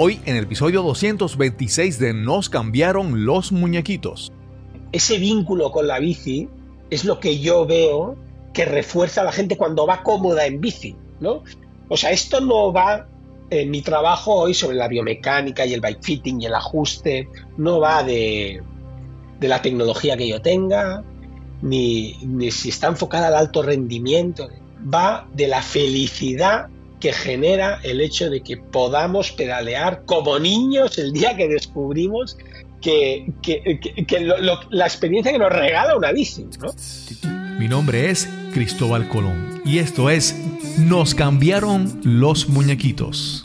Hoy en el episodio 226 de Nos cambiaron los muñequitos. Ese vínculo con la bici es lo que yo veo que refuerza a la gente cuando va cómoda en bici, ¿no? O sea, esto no va en mi trabajo hoy sobre la biomecánica y el bike fitting y el ajuste, no va de, de la tecnología que yo tenga, ni, ni si está enfocada al alto rendimiento, va de la felicidad que genera el hecho de que podamos pedalear como niños el día que descubrimos que, la experiencia que nos regala una bici. Mi nombre es Cristóbal Colón y esto es Nos cambiaron los muñequitos.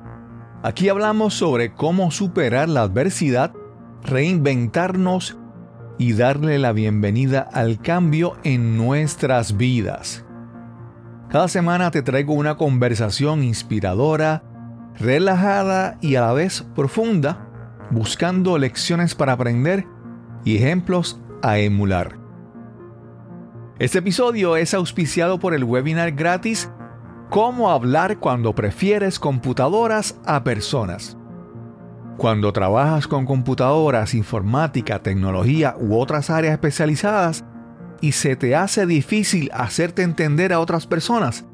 Aquí hablamos sobre cómo superar la adversidad, reinventarnos y darle la bienvenida al cambio en nuestras vidas. Cada semana te traigo una conversación inspiradora, relajada y a la vez profunda, buscando lecciones para aprender y ejemplos a emular. Este episodio es auspiciado por el webinar gratis Cómo hablar cuando prefieres computadoras a personas. Cuando trabajas con computadoras, informática, tecnología u otras áreas especializadas y se te hace difícil hacerte entender a otras personas,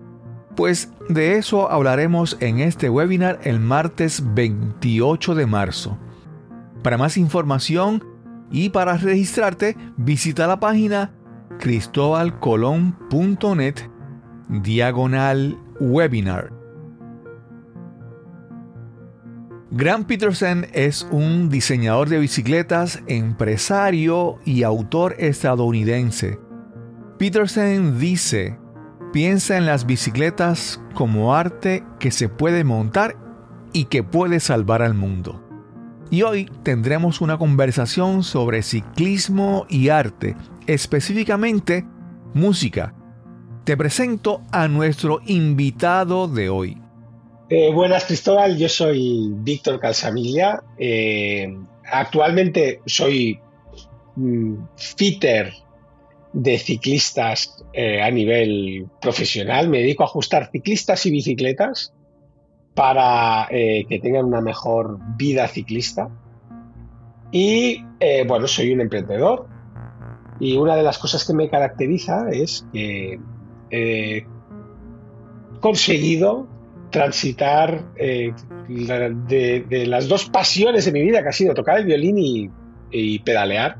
pues de eso hablaremos en este webinar el martes 28 de marzo. Para más información y para registrarte, visita la página cristobalcolón.net diagonal webinar. Grant Peterson es un diseñador de bicicletas, empresario y autor estadounidense. Peterson dice, piensa en las bicicletas como arte que se puede montar y que puede salvar al mundo. Y hoy tendremos una conversación sobre ciclismo y arte, específicamente música, te presento a nuestro invitado de hoy. Eh, buenas Cristóbal, yo soy Víctor Calzamilla. Eh, actualmente soy mm, fitter de ciclistas eh, a nivel profesional. Me dedico a ajustar ciclistas y bicicletas para que tengan una mejor vida ciclista. Y bueno, soy un emprendedor. Y una de las cosas que me caracteriza es que He conseguido transitar eh, de, las dos pasiones de mi vida, que ha sido tocar el violín y, pedalear,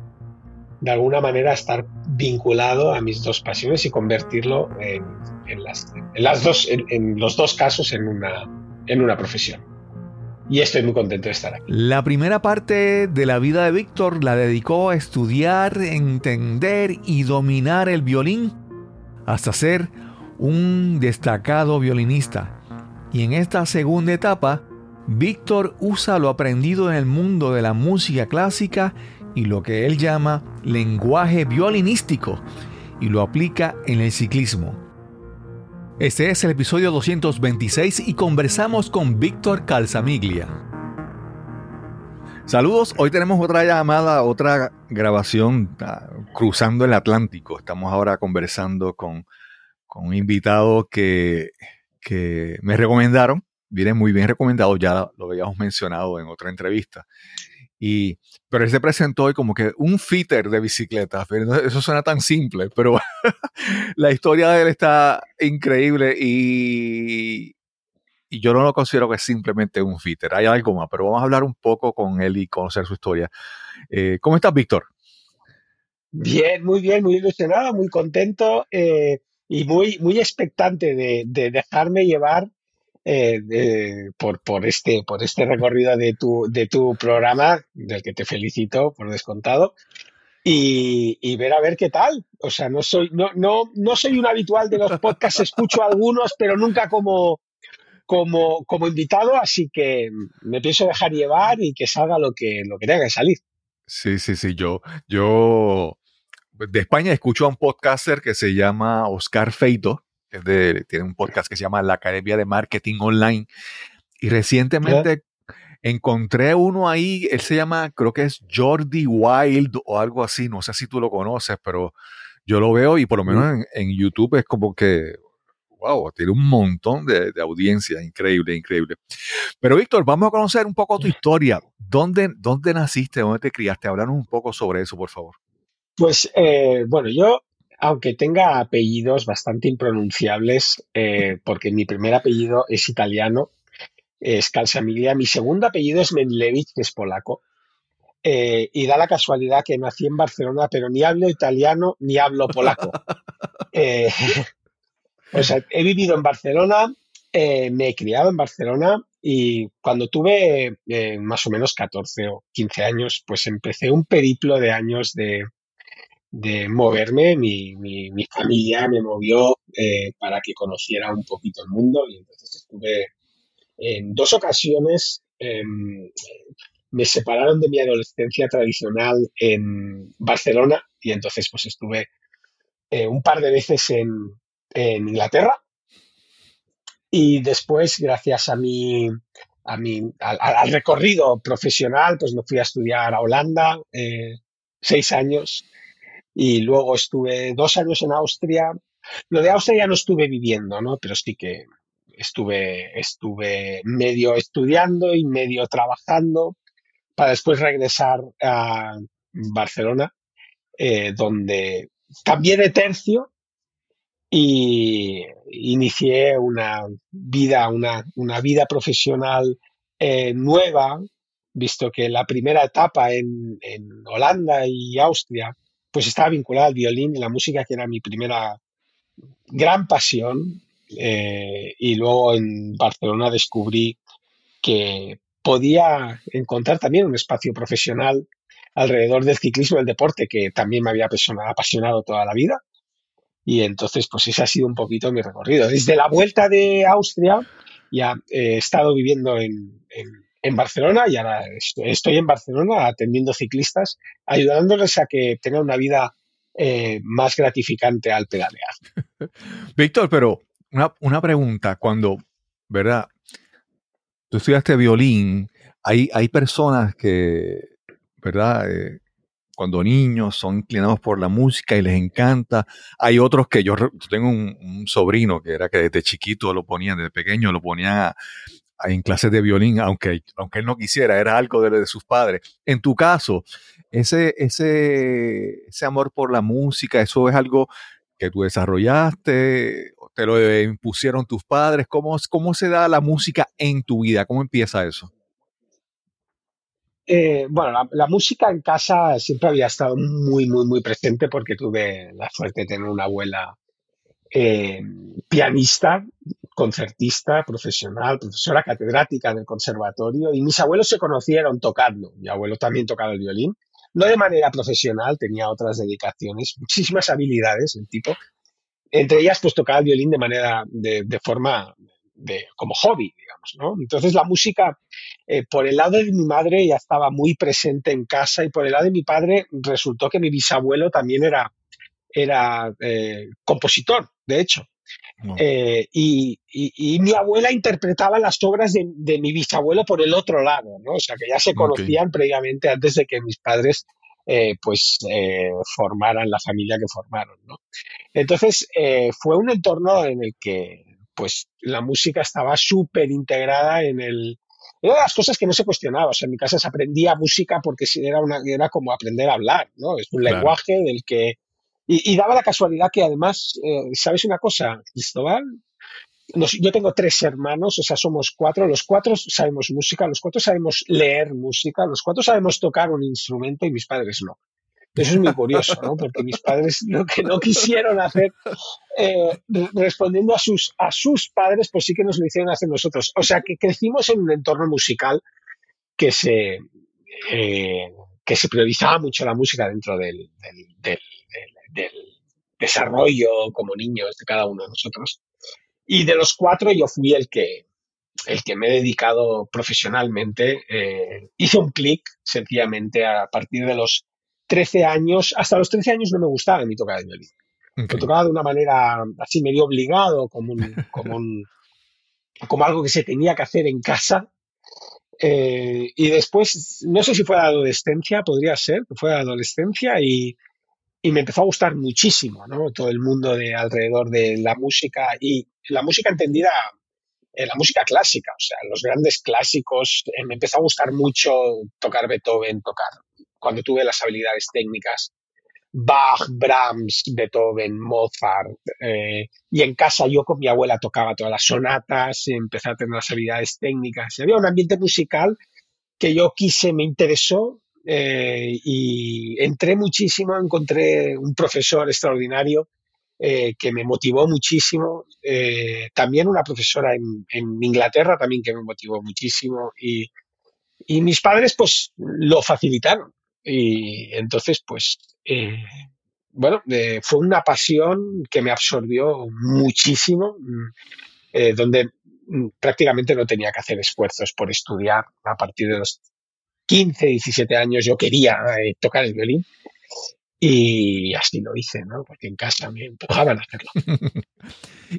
de alguna manera estar vinculado a mis dos pasiones y convertirlo en, las, dos, en, los dos casos en una, en una profesión. Y estoy muy contento de estar aquí. La primera parte de la vida de Víctor la dedicó a estudiar, entender y dominar el violín hasta ser un destacado violinista. Y en esta segunda etapa, Víctor usa lo aprendido en el mundo de la música clásica y lo que él llama lenguaje violinístico y lo aplica en el ciclismo. Este es el episodio 226 y conversamos con Víctor Calzamiglia. Saludos, hoy tenemos otra llamada, otra grabación ah, cruzando el Atlántico. Estamos ahora conversando con, un invitado que, me recomendaron, viene muy bien recomendado, ya lo habíamos mencionado en otra entrevista. Y, pero él se presentó hoy como que un fitter de bicicletas. Eso suena tan simple, pero la historia de él está increíble y, y yo no lo considero que es simplemente un fitter, hay algo más, pero vamos a hablar un poco con él y conocer su historia. Eh, ¿Cómo estás, Víctor? Bien, muy bien, muy ilusionado, muy contento eh, y muy, muy expectante de, dejarme llevar eh, por, por, este, por este recorrido de tu, de tu programa, del que te felicito por descontado. Y, y, ver a ver qué tal. O sea, no soy, no, no, no soy un habitual de los podcasts, escucho algunos, pero nunca como, como, como invitado, así que me pienso dejar llevar y que salga lo que, lo que tenga que salir. Sí, sí, sí. Yo, yo de España escucho a un podcaster que se llama Oscar Feito, que es de- tiene un podcast que se llama La Academia de Marketing Online. Y recientemente encontré uno ahí, él se llama, creo que es Jordi Wild o algo así, no sé si tú lo conoces, pero yo lo veo y por lo menos en, en YouTube es como que, wow, tiene un montón de, de audiencia, increíble, increíble. Pero Víctor, vamos a conocer un poco tu historia. ¿Dónde, dónde naciste? ¿Dónde te criaste? Háblanos un poco sobre eso, por favor. Pues eh, bueno, yo, aunque tenga apellidos bastante impronunciables, eh, porque mi primer apellido es italiano, es Calzamilia, mi segundo apellido es Menlevich, que es polaco, eh, y da la casualidad que nací en Barcelona, pero ni hablo italiano ni hablo polaco. Eh, o sea, he vivido en Barcelona, eh, me he criado en Barcelona y cuando tuve eh, más o menos 14 o 15 años, pues empecé un periplo de años de, de moverme. Mi, mi- mi familia me movió eh, para que conociera un poquito el mundo y entonces estuve en dos ocasiones. em, me separaron de mi adolescencia tradicional en Barcelona y entonces pues estuve un par de veces en, en Inglaterra y después, gracias a mi, a mi, al, recorrido profesional, pues me fui a estudiar a Holanda eh, seis años y luego estuve dos años en Austria. Lo de Austria ya no estuve viviendo, ¿no? Pero sí que estuve, estuve medio estudiando y medio trabajando para después regresar a Barcelona, eh, donde cambié de tercio y inicié una vida, una, una vida profesional eh, nueva, visto que la primera etapa en, en Holanda y Austria pues estaba vinculada al violín y la música, que era mi primera gran pasión. eh, y luego en Barcelona descubrí que podía encontrar también un espacio profesional alrededor del ciclismo y el deporte, que también me había apasionado, apasionado toda la vida. Y entonces, pues ese ha sido un poquito mi recorrido. Desde la vuelta de Austria, ya he estado viviendo en, en- Barcelona y ahora est- estoy en Barcelona atendiendo ciclistas, ayudándoles a que tengan una vida eh, más gratificante al pedalear. Víctor, pero una, una pregunta, cuando, ¿verdad? Tú estudiaste violín, hay, hay personas que, ¿verdad? Eh, cuando niños son inclinados por la música y les encanta. Hay otros que yo, tengo un, sobrino que era que desde chiquito lo ponían, desde pequeño lo ponían en clases de violín, aunque, aunque él no quisiera, era algo de, de sus padres. En tu caso, ese, ese, ese amor por la música, eso es algo que tú desarrollaste, te lo impusieron tus padres. ¿Cómo, cómo se da la música en tu vida? ¿Cómo empieza eso? Eh, bueno, la, música en casa siempre había estado muy, muy, muy presente porque tuve la suerte de tener una abuela eh, pianista, concertista, profesional, profesora catedrática del conservatorio y mis abuelos se conocieron tocando. Mi abuelo también tocaba el violín, no de manera profesional, tenía otras dedicaciones, muchísimas habilidades el tipo. Entre ellas, pues tocaba el violín de manera, de, de forma, de, como hobby, digamos, ¿no? Entonces la música, eh, por el lado de mi madre ya estaba muy presente en casa y por el lado de mi padre resultó que mi bisabuelo también era, era eh, compositor, de hecho. No. Eh, y, y- y mi abuela interpretaba las obras de, de mi bisabuelo por el otro lado, ¿no? O sea, que ya se conocían previamente antes de que mis padres, eh, pues, eh, formaran la familia que formaron, ¿no? Entonces, eh, fue un entorno en el que, pues, la música estaba súper integrada en el... Era de las cosas que no se cuestionaba. O sea, en mi casa se aprendía música porque era, una, era como aprender a hablar, ¿no? Es un Claro. lenguaje del que... Y, y daba la casualidad que además, eh, ¿sabes una cosa, Cristóbal? Nos- yo tengo tres hermanos, o sea, somos cuatro. Los cuatro sabemos música, los cuatro sabemos leer música, los cuatro sabemos tocar un instrumento y mis padres no. Eso es muy curioso, ¿no? Porque mis padres lo que no quisieron hacer, eh, re- respondiendo a sus, a sus padres, pues sí que nos lo hicieron hacer nosotros. O sea, que crecimos en un entorno musical que se, eh, que se priorizaba mucho la música dentro del- del desarrollo como niños de cada uno de nosotros. Y de los cuatro yo fui el que, el que me he dedicado profesionalmente. Eh, hice un clic sencillamente a partir de los 13 años. Hasta los 13 años no me gustaba mi tocar el violín. Lo tocaba de una manera así medio obligado, como, un- como, un- como algo que se tenía que hacer en casa. Eh, y después, no sé si fue la adolescencia, podría ser, que fue la adolescencia y, y me empezó a gustar muchísimo, ¿no? Todo el mundo de alrededor de la música y la música entendida, eh, la música clásica, o sea, los grandes clásicos. eh, me empezó a gustar mucho tocar Beethoven, tocar cuando tuve las habilidades técnicas. Bach, Brahms, Beethoven, Mozart. eh, y en casa yo con mi abuela tocaba todas las sonatas, empecé a tener las habilidades técnicas. Y había un ambiente musical que yo quise, me interesó eh, y entré muchísimo, encontré un profesor extraordinario eh, que me motivó muchísimo, eh, también una profesora en, en Inglaterra también que me motivó muchísimo y, y mis padres pues lo facilitaron y entonces pues eh, bueno, eh, fue una pasión que me absorbió muchísimo, mm, eh, donde mm, prácticamente no tenía que hacer esfuerzos por estudiar a partir de los 15, 17 años yo quería eh, tocar el violín y así lo hice, ¿no? Porque en casa me empujaban a hacerlo.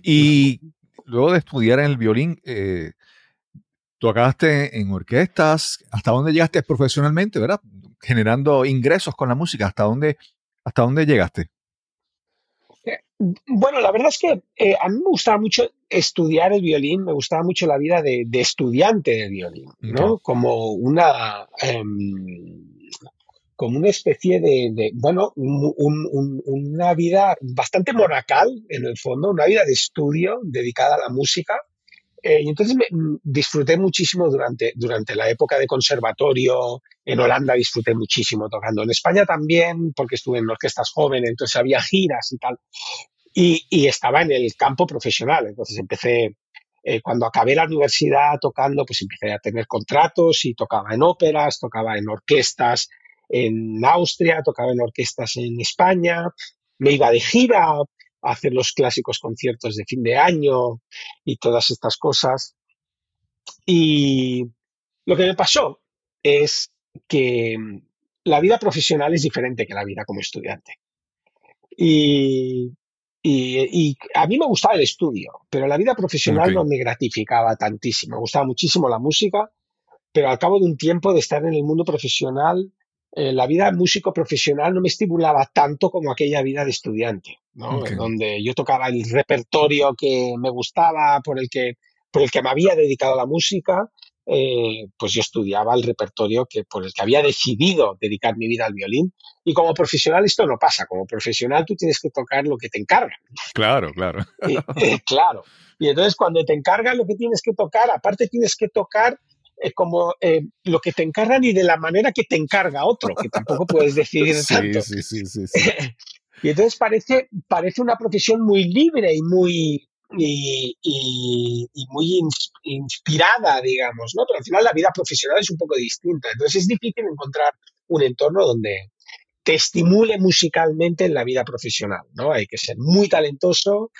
Y luego de estudiar en el violín, eh, tocaste en orquestas. ¿Hasta dónde llegaste profesionalmente, verdad? Generando ingresos con la música. ¿Hasta dónde, hasta dónde llegaste? Bueno, la verdad es que eh, a mí me gustaba mucho estudiar el violín, me gustaba mucho la vida de, de estudiante de violín, ¿no? Como una, em, como una especie de, de, bueno, un- un- un- una vida bastante monacal en el fondo, una vida de estudio dedicada a la música. Eh, y entonces me, mm, disfruté muchísimo durante, durante la época de conservatorio. En Holanda disfruté muchísimo tocando. En España también, porque estuve en orquestas jóvenes, entonces había giras y tal. Y, y estaba en el campo profesional. Entonces empecé, eh, cuando acabé la universidad tocando, pues empecé a tener contratos y tocaba en óperas, tocaba en orquestas en Austria, tocaba en orquestas en España. Me iba de gira hacer los clásicos conciertos de fin de año y todas estas cosas. Y lo que me pasó es que mm, la vida profesional es diferente que la vida como estudiante. Y, y- y a mí me gustaba el estudio, pero la vida profesional no me gratificaba tantísimo. Me gustaba muchísimo la música, pero al cabo de un tiempo de estar en el mundo profesional, eh, la vida músico profesional no me estimulaba tanto como aquella vida de estudiante, ¿no? Ok. Donde yo tocaba el repertorio que me gustaba, por el que, por el que me había dedicado a la música, eh, pues yo estudiaba el repertorio que, por el que había decidido dedicar mi vida al violín. Y como profesional esto no pasa. Como profesional tú tienes que tocar lo que te encargan. Claro, claro. Y, eh, claro. Y entonces cuando te encargan lo que tienes que tocar, aparte tienes que tocar eh, como eh, lo que te encargan y de la manera que te encarga otro, que tampoco puedes decidir Sí, tanto. sí, sí, sí, sí. y entonces parece, parece una profesión muy libre y muy, y, y- y muy ins- inspirada, digamos, ¿no? Pero al final la vida profesional es un poco distinta. Entonces es difícil encontrar un entorno donde te estimule musicalmente en la vida profesional, ¿no? Hay que ser muy talentoso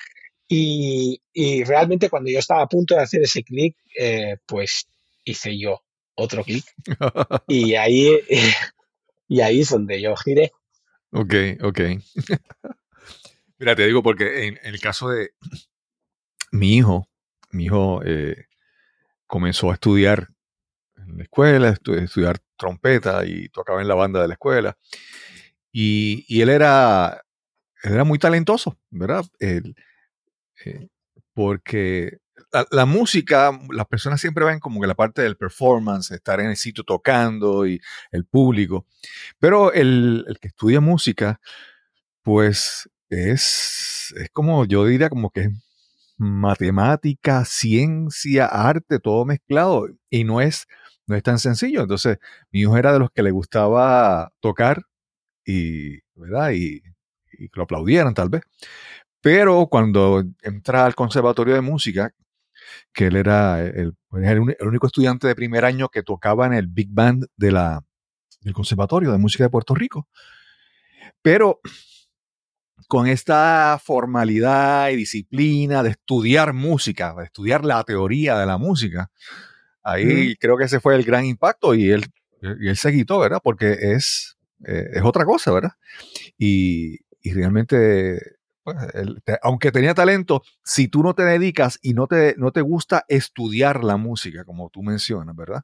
y, y realmente cuando yo estaba a punto de hacer ese clic, eh, pues hice yo otro clic y ahí, y ahí es donde yo giré. Ok, ok. Mira, te digo porque en, en el caso de mi hijo, mi hijo eh, comenzó a estudiar en la escuela, estu- estudiar trompeta y tocaba en la banda de la escuela. Y, y él era, él era muy talentoso, ¿verdad? Él, eh, porque la, música, las personas siempre ven como que la parte del performance, estar en el sitio tocando y el público. Pero el, que estudia música, pues es, es como, yo diría como que es matemática, ciencia, arte, todo mezclado. Y no es, no es tan sencillo. Entonces, mi hijo era de los que le gustaba tocar y, ¿verdad? Y, y lo aplaudieran tal vez. Pero cuando entra al conservatorio de música, que él era el, era el uni- el único estudiante de primer año que tocaba en el Big Band de la, del Conservatorio de Música de Puerto Rico. Pero con esta formalidad y disciplina de estudiar música, de estudiar la teoría de la música, ahí creo que ese fue el gran impacto y él, y él se quitó, ¿verdad? Porque es, eh, es otra cosa, ¿verdad? Y, y realmente, pues, te- aunque tenía talento, si tú no te dedicas y no te, no te gusta estudiar la música, como tú mencionas, ¿verdad?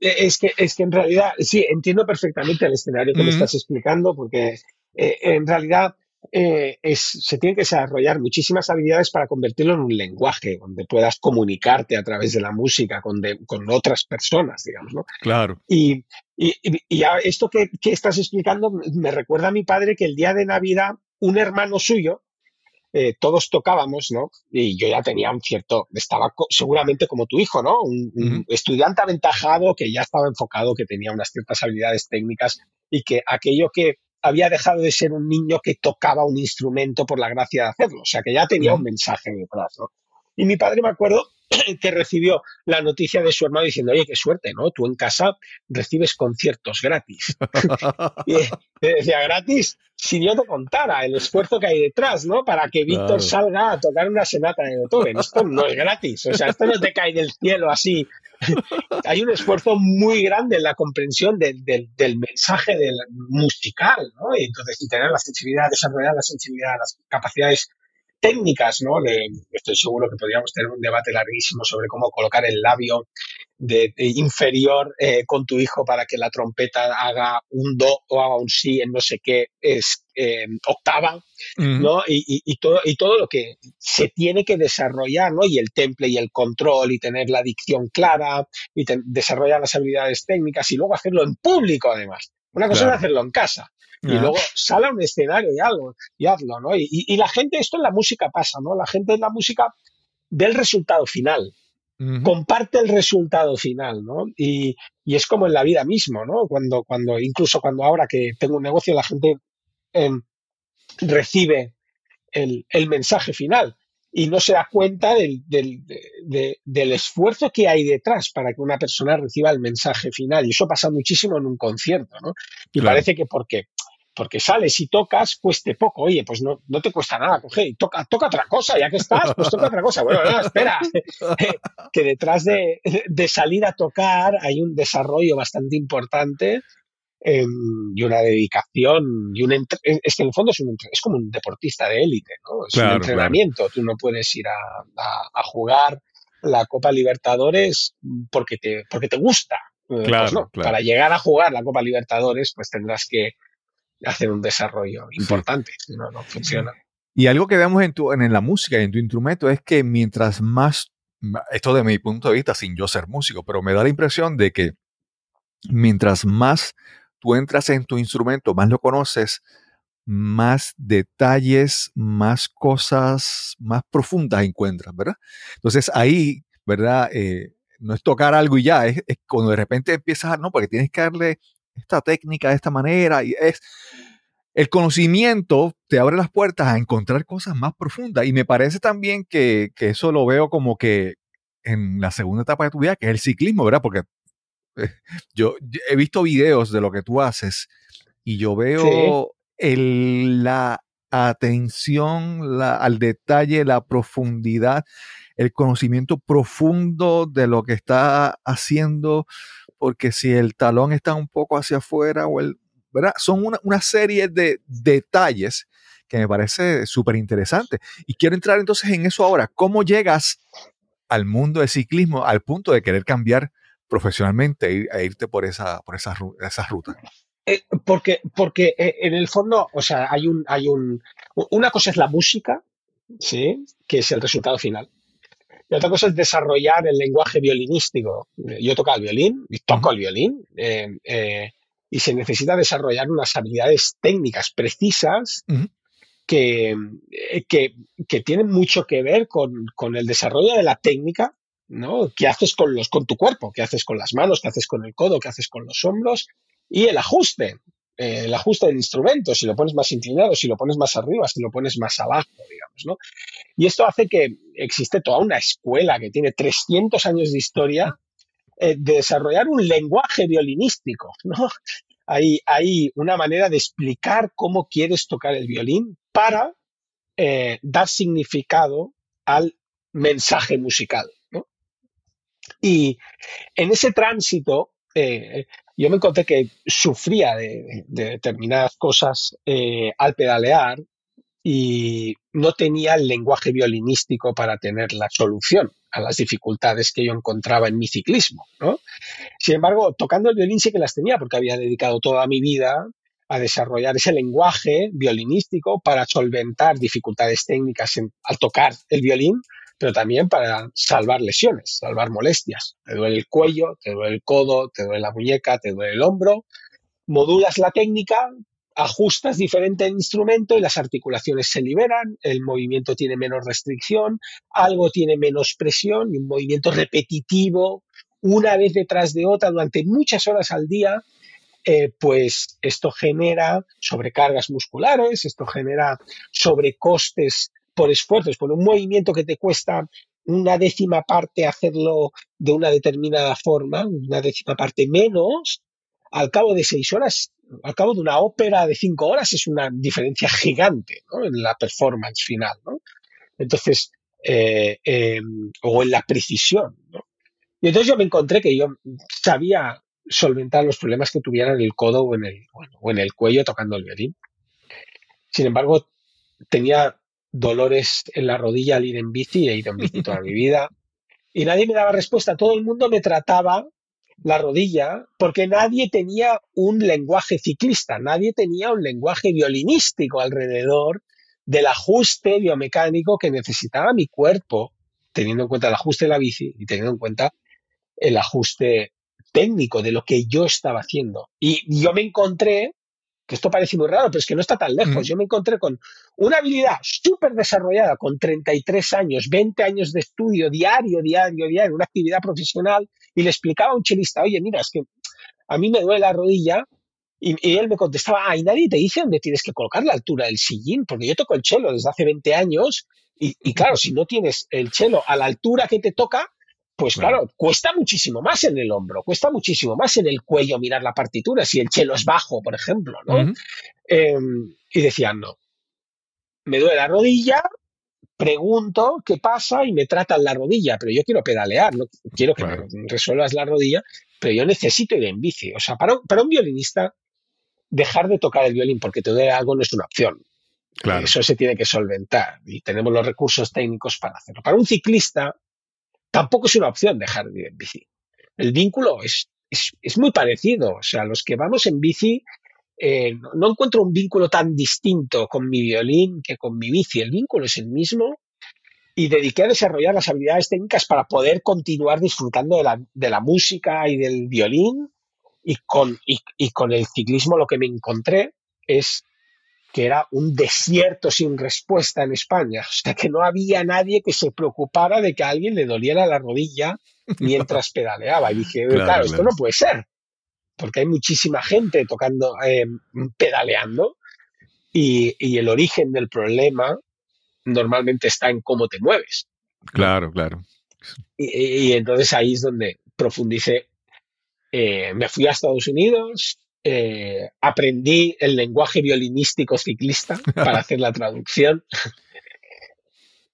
Eh, Es que, es que en realidad, sí, entiendo perfectamente el escenario que me estás explicando, porque eh, en realidad eh, es, se tienen que desarrollar muchísimas habilidades para convertirlo en un lenguaje donde puedas comunicarte a través de la música con, de- con otras personas, digamos, ¿no? Claro. Y, y, y- esto que, que estás explicando me recuerda a mi padre que el día de Navidad un hermano suyo, eh, todos tocábamos, ¿no? Y yo ya tenía un cierto, estaba co- seguramente como tu hijo, ¿no? Un, estudiante aventajado que ya estaba enfocado, que tenía unas ciertas habilidades técnicas y que aquello que había dejado de ser un niño que tocaba un instrumento por la gracia de hacerlo, o sea, que ya tenía un mensaje detrás, ¿no? Y mi padre me acuerdo que recibió la noticia de su hermano diciendo, oye, qué suerte, ¿no? Tú en casa recibes conciertos gratis. Y eh, decía, gratis, si yo te contara el esfuerzo que hay detrás, ¿no? Para que Víctor Claro. salga a tocar una sonata de Beethoven. Esto no es gratis, o sea, esto no te cae del cielo así. hay un esfuerzo muy grande en la comprensión del, del- del mensaje del musical, ¿no? Y entonces, y tener la sensibilidad, desarrollar la sensibilidad, las capacidades técnicas, ¿no? De- estoy seguro que podríamos tener un debate larguísimo sobre cómo colocar el labio de, de inferior eh, con tu hijo para que la trompeta haga un do o haga un si en no sé qué es eh, octava. ¿no? Y, y- y todo, y todo lo que se tiene que desarrollar, ¿no? Y el temple y el control y tener la dicción clara y te- desarrollar las habilidades técnicas y luego hacerlo en público además. Una cosa Claro. es hacerlo en casa. Y luego sale a un escenario y algo, y hazlo, ¿no? Y, la gente, esto en la música pasa, ¿no? La gente en la música ve el resultado final, comparte el resultado final, ¿no? Y, y es como en la vida mismo, ¿no? Cuando, cuando, incluso cuando ahora que tengo un negocio, la gente em, recibe el, el mensaje final y no se da cuenta del, del- de- de- del esfuerzo que hay detrás para que una persona reciba el mensaje final. Y eso pasa muchísimo en un concierto, ¿no? Y Claro. parece que porque, porque sales y tocas, cueste poco. Oye, pues no, no te cuesta nada coger y toca, toca otra cosa, ya que estás, pues toca otra cosa. Bueno, no, espera, que detrás de, de salir a tocar hay un desarrollo bastante importante eh, y una dedicación y un entre- es que en el fondo es, un entre- es como un deportista de élite, ¿no? Es Claro, un entrenamiento. Tú no puedes ir a, a- a jugar la Copa Libertadores porque te, porque te gusta. Eh, pues Claro, no. claro. Para llegar a jugar la Copa Libertadores, pues tendrás que hacer un desarrollo importante. Si no, no funciona. Y algo que vemos en, tu, en la música y en tu instrumento es que mientras más, esto de mi punto de vista, sin yo ser músico, pero me da la impresión de que mientras más tú entras en tu instrumento, más lo conoces, más detalles, más cosas más profundas encuentras, ¿verdad? Entonces ahí, ¿verdad? Eh, no es tocar algo y ya, es, es cuando de repente empiezas a, no, porque tienes que darle esta técnica de esta manera y es el conocimiento te abre las puertas a encontrar cosas más profundas y me parece también que, que eso lo veo como que en la segunda etapa de tu vida, que es el ciclismo, ¿verdad? Porque eh, yo, yo he visto videos de lo que tú haces y yo veo el- la atención la- al detalle, la profundidad, el conocimiento profundo de lo que está haciendo, porque si el talón está un poco hacia afuera o el, ¿verdad? Son una, serie de detalles que me parece súper interesante. Y quiero entrar entonces en eso ahora. ¿Cómo llegas al mundo del ciclismo al punto de querer cambiar profesionalmente e, e irte por esa, por esa, esa ruta? Eh, porque, porque eh, en el fondo, o sea, hay un, hay un, una cosa es la música, ¿sí? Que es el resultado final. Y otra cosa es desarrollar el lenguaje violinístico. Yo toco el violín y toco el violín. eh, eh, y se necesita desarrollar unas habilidades técnicas precisas que, eh, que, que tienen mucho que ver con, con el desarrollo de la técnica, ¿no? ¿Qué haces con, los, con tu cuerpo? ¿Qué haces con las manos? ¿Qué haces con el codo? ¿Qué haces con los hombros? Y el ajuste, eh, el ajuste del instrumento, si lo pones más inclinado, si lo pones más arriba, si lo pones más abajo, digamos, ¿no? Y esto hace que existe toda una escuela que tiene 300 años de historia eh, de desarrollar un lenguaje violinístico, ¿no? Hay, hay una manera de explicar cómo quieres tocar el violín para eh, dar significado al mensaje musical. ¿no? Y en ese tránsito, yo me encontré que sufría de, de determinadas cosas eh, al pedalear y no tenía el lenguaje violinístico para tener la solución a las dificultades que yo encontraba en mi ciclismo. ¿no? Sin embargo, tocando el violín sí que las tenía porque había dedicado toda mi vida a desarrollar ese lenguaje violinístico para solventar dificultades técnicas al tocar el violín, pero también para salvar lesiones, salvar molestias. Te duele el cuello, te duele el codo, te duele la muñeca, te duele el hombro. Modulas la técnica, ajustas diferente el instrumento y las articulaciones se liberan, el movimiento tiene menos restricción, algo tiene menos presión y un movimiento repetitivo una vez detrás de otra durante muchas horas al día eh, pues esto genera sobrecargas musculares, esto genera sobrecostes por esfuerzos, por un movimiento que te cuesta una décima parte hacerlo de una determinada forma, una décima parte menos, al cabo de seis horas, al cabo de una ópera de cinco horas es una diferencia gigante ¿no? en la performance final. ¿no? Entonces, eh, eh, o en la precisión. ¿no? Y entonces yo me encontré que yo sabía solventar los problemas que tuviera en el codo o en el, o en el cuello tocando el violín. Sin embargo, tenía dolores en la rodilla al ir en bici, he ido en bici toda mi vida, y nadie me daba respuesta. Todo el mundo me trataba la rodilla porque nadie tenía un lenguaje ciclista, nadie tenía un lenguaje violinístico alrededor del ajuste biomecánico que necesitaba mi cuerpo, teniendo en cuenta el ajuste de la bici y teniendo en cuenta el ajuste técnico de lo que yo estaba haciendo. Y yo me encontré, que esto parece muy raro, pero es que no está tan lejos, Mm. yo me encontré con una habilidad súper desarrollada con 33 años, 20 años de estudio diario, diario, diario, una actividad profesional, y le explicaba a un chelista, oye, mira, es que a mí me duele la rodilla, y, y él me contestaba, ay, nadie te dice dónde tienes que colocar la altura del sillín, porque yo toco el chelo desde hace 20 años, y, y claro, si no tienes el chelo a la altura que te toca, pues Claro. claro, cuesta muchísimo más en el hombro, cuesta muchísimo más en el cuello mirar la partitura, si el chelo es bajo, por ejemplo, ¿no? Eh, y decían, no, me duele la rodilla, pregunto qué pasa y me tratan la rodilla, pero yo quiero pedalear, no quiero que Claro. me resuelvas la rodilla, pero yo necesito ir en bici. O sea, para, un- para un violinista, dejar de tocar el violín porque te duele algo no es una opción. Claro. Eso se tiene que solventar y tenemos los recursos técnicos para hacerlo. Para un ciclista, tampoco es una opción dejar de ir en bici. El vínculo es, es, muy parecido. O sea, los que vamos en bici, eh, no, encuentro un vínculo tan distinto con mi violín que con mi bici. El vínculo es el mismo y dediqué a desarrollar las habilidades técnicas para poder continuar disfrutando de la, de la música y del violín. Y con, y con el ciclismo lo que me encontré es que era un desierto sin respuesta en España. O sea, que no había nadie que se preocupara de que a alguien le doliera la rodilla mientras pedaleaba. Y dije, Claro, claro, esto claro. no puede ser, porque hay muchísima gente tocando, eh, pedaleando, y, y el origen del problema normalmente está en cómo te mueves. Claro, claro. Y, y- y entonces ahí es donde profundicé. Eh, me fui a Estados Unidos, eh, aprendí el lenguaje violinístico ciclista para hacer la traducción.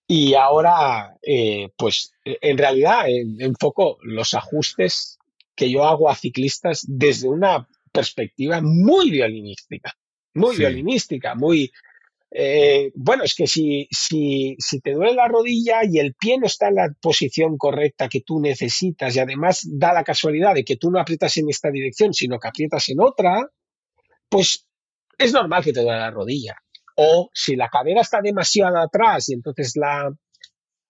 Y ahora, eh, pues en realidad en- enfoco los ajustes que yo hago a ciclistas desde una perspectiva muy violinística, muy Sí. violinística, muy... eh, bueno, es que si, si, si te duele la rodilla y el pie no está en la posición correcta que tú necesitas y además da la casualidad de que tú no aprietas en esta dirección, sino que aprietas en otra, pues es normal que te duele la rodilla. O si la cadera está demasiado atrás y entonces la,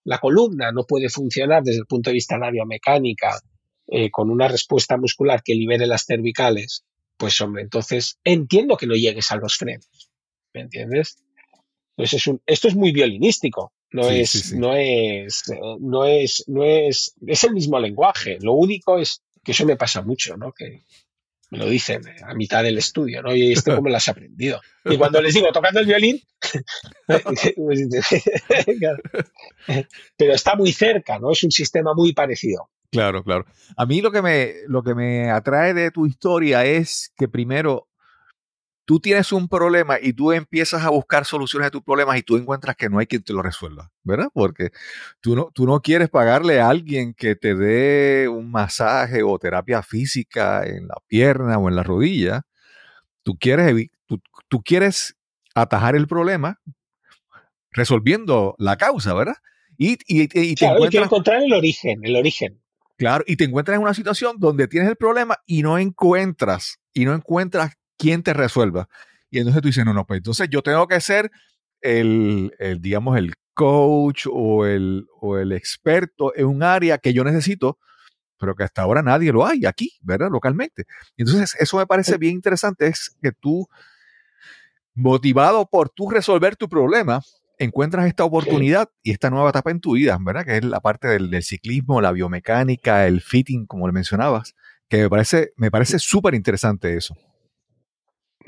la columna no puede funcionar desde el punto de vista de la biomecánica eh, con una respuesta muscular que libere las cervicales, pues hombre, entonces entiendo que no llegues a los frenos. ¿Me entiendes? Entonces es un- esto es muy violinístico. No Sí, es, sí, sí. no es, eh, no es, no es, es el mismo lenguaje. Lo único es que eso me pasa mucho, ¿no? Que me lo dicen a mitad del estudio, ¿no? Y esto cómo lo has aprendido. Y cuando les digo tocando el violín, pues pero está muy cerca, ¿no? Es un sistema muy parecido. Claro, claro. A mí lo que me, lo que me atrae de tu historia es que primero tú tienes un problema y tú empiezas a buscar soluciones a tus problemas y tú encuentras que no hay quien te lo resuelva, ¿verdad? Porque tú no, tú no quieres pagarle a alguien que te dé un masaje o terapia física en la pierna o en la rodilla. Tú quieres, tú, tú quieres atajar el problema resolviendo la causa, ¿verdad? Y, y, y, te hay que encontrar el origen, el origen. Claro, y te encuentras en una situación donde tienes el problema y no encuentras, y no encuentras quién te resuelva. Y entonces tú dices, no, no, pues entonces yo tengo que ser el, digamos, el coach o el, o el experto en un área que yo necesito, pero que hasta ahora nadie lo hay aquí, ¿verdad? Localmente. Entonces, eso me parece bien interesante, es que tú, motivado por tú resolver tu problema, encuentras esta oportunidad y esta nueva etapa en tu vida, ¿verdad? Que es la parte del, ciclismo, la biomecánica, el fitting, como le mencionabas, que me parece, me parece súper interesante eso.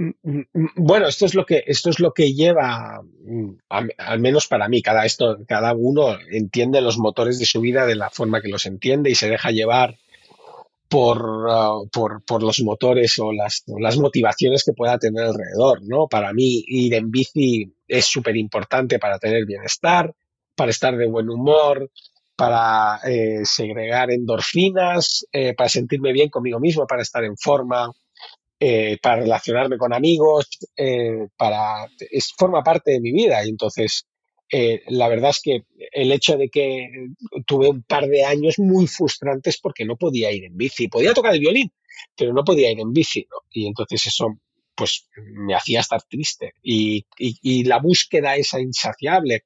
Mm, mm, mm, bueno, esto es lo que esto es lo que lleva, al menos para mí, cada esto, cada uno entiende los motores de su vida de la forma que los entiende y se deja llevar por, ah, por, por, los motores o las, las, motivaciones que pueda tener alrededor, ¿no? Para mí ir en bici es súper importante para tener bienestar, para estar de buen humor, para eh, segregar endorfinas, eh, para sentirme bien conmigo mismo, para estar en forma, eh, para relacionarme con amigos, para es, forma parte de mi vida y entonces eh, la verdad es que el hecho de que tuve un par de años muy frustrantes porque no podía ir en bici. Podía tocar el violín, pero no podía ir en bici. Y entonces eso pues me hacía estar triste. Y, la búsqueda esa insaciable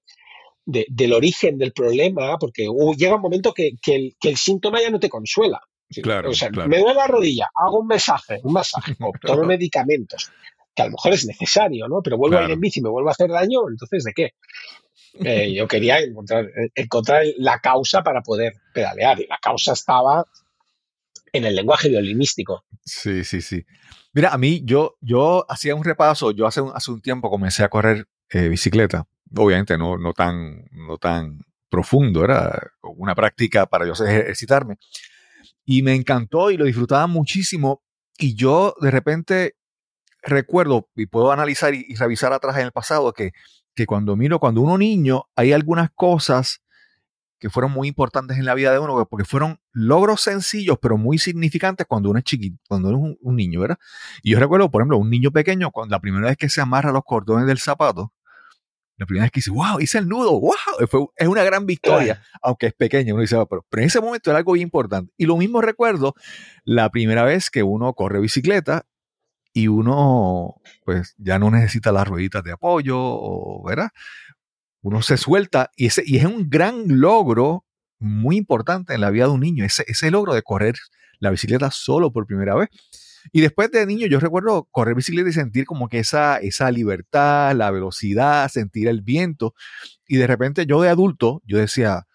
del origen del problema, porque llega un momento que, el, síntoma ya no te consuela. Claro, o sea, claro. me duele la rodilla, hago un masaje, un masaje, o tomo medicamentos, que a lo mejor es necesario, ¿no? Pero vuelvo a ir en bici y me vuelvo a hacer daño, entonces ¿de qué? Eh, yo quería encontrar, encontrar la causa para poder pedalear y la causa estaba en el lenguaje violinístico. Sí, sí, sí. Mira, a mí yo, yo hacía un repaso, yo hace un, hace un tiempo comencé a correr eh, bicicleta, obviamente no, no, tan, no tan profundo, era una práctica para yo ejercitarme. Y me encantó y lo disfrutaba muchísimo. Y yo de repente recuerdo y puedo analizar y revisar atrás en el pasado que que cuando miro, cuando uno niño, hay algunas cosas que fueron muy importantes en la vida de uno, porque fueron logros sencillos, pero muy significantes cuando uno es chiquito, cuando es un, niño, ¿verdad? Y yo recuerdo, por ejemplo, un niño pequeño, cuando la primera vez que se amarra los cordones del zapato, la primera vez que dice, wow, hice el nudo, wow, es una gran victoria, aunque es pequeño, uno dice, ah, pero, pero en ese momento era algo bien importante. Y lo mismo recuerdo la primera vez que uno corre bicicleta y uno pues ya no necesita las rueditas de apoyo, o, ¿verdad? Uno se suelta y, ese, y es un gran logro muy importante en la vida de un niño, ese, ese logro de correr la bicicleta solo por primera vez. Y después de niño yo recuerdo correr bicicleta y sentir como que esa, esa libertad, la velocidad, sentir el viento. Y de repente yo de adulto, yo decía,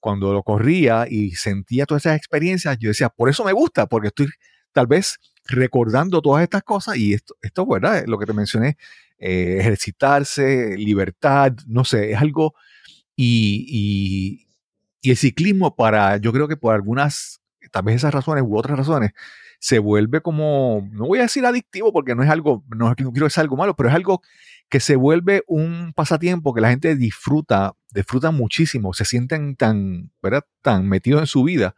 cuando lo corría y sentía todas esas experiencias, yo decía, por eso me gusta, porque estoy tal vez recordando todas estas cosas y esto, esto ¿verdad? Lo que te mencioné, eh, ejercitarse, libertad, no sé, es algo y, y, el ciclismo para, yo creo que por algunas, tal vez esas razones u otras razones, se vuelve como, no voy a decir adictivo porque no es algo, no, no quiero que sea algo malo, pero es algo que se vuelve un pasatiempo que la gente disfruta, disfruta muchísimo, se sienten tan, ¿verdad? Tan metidos en su vida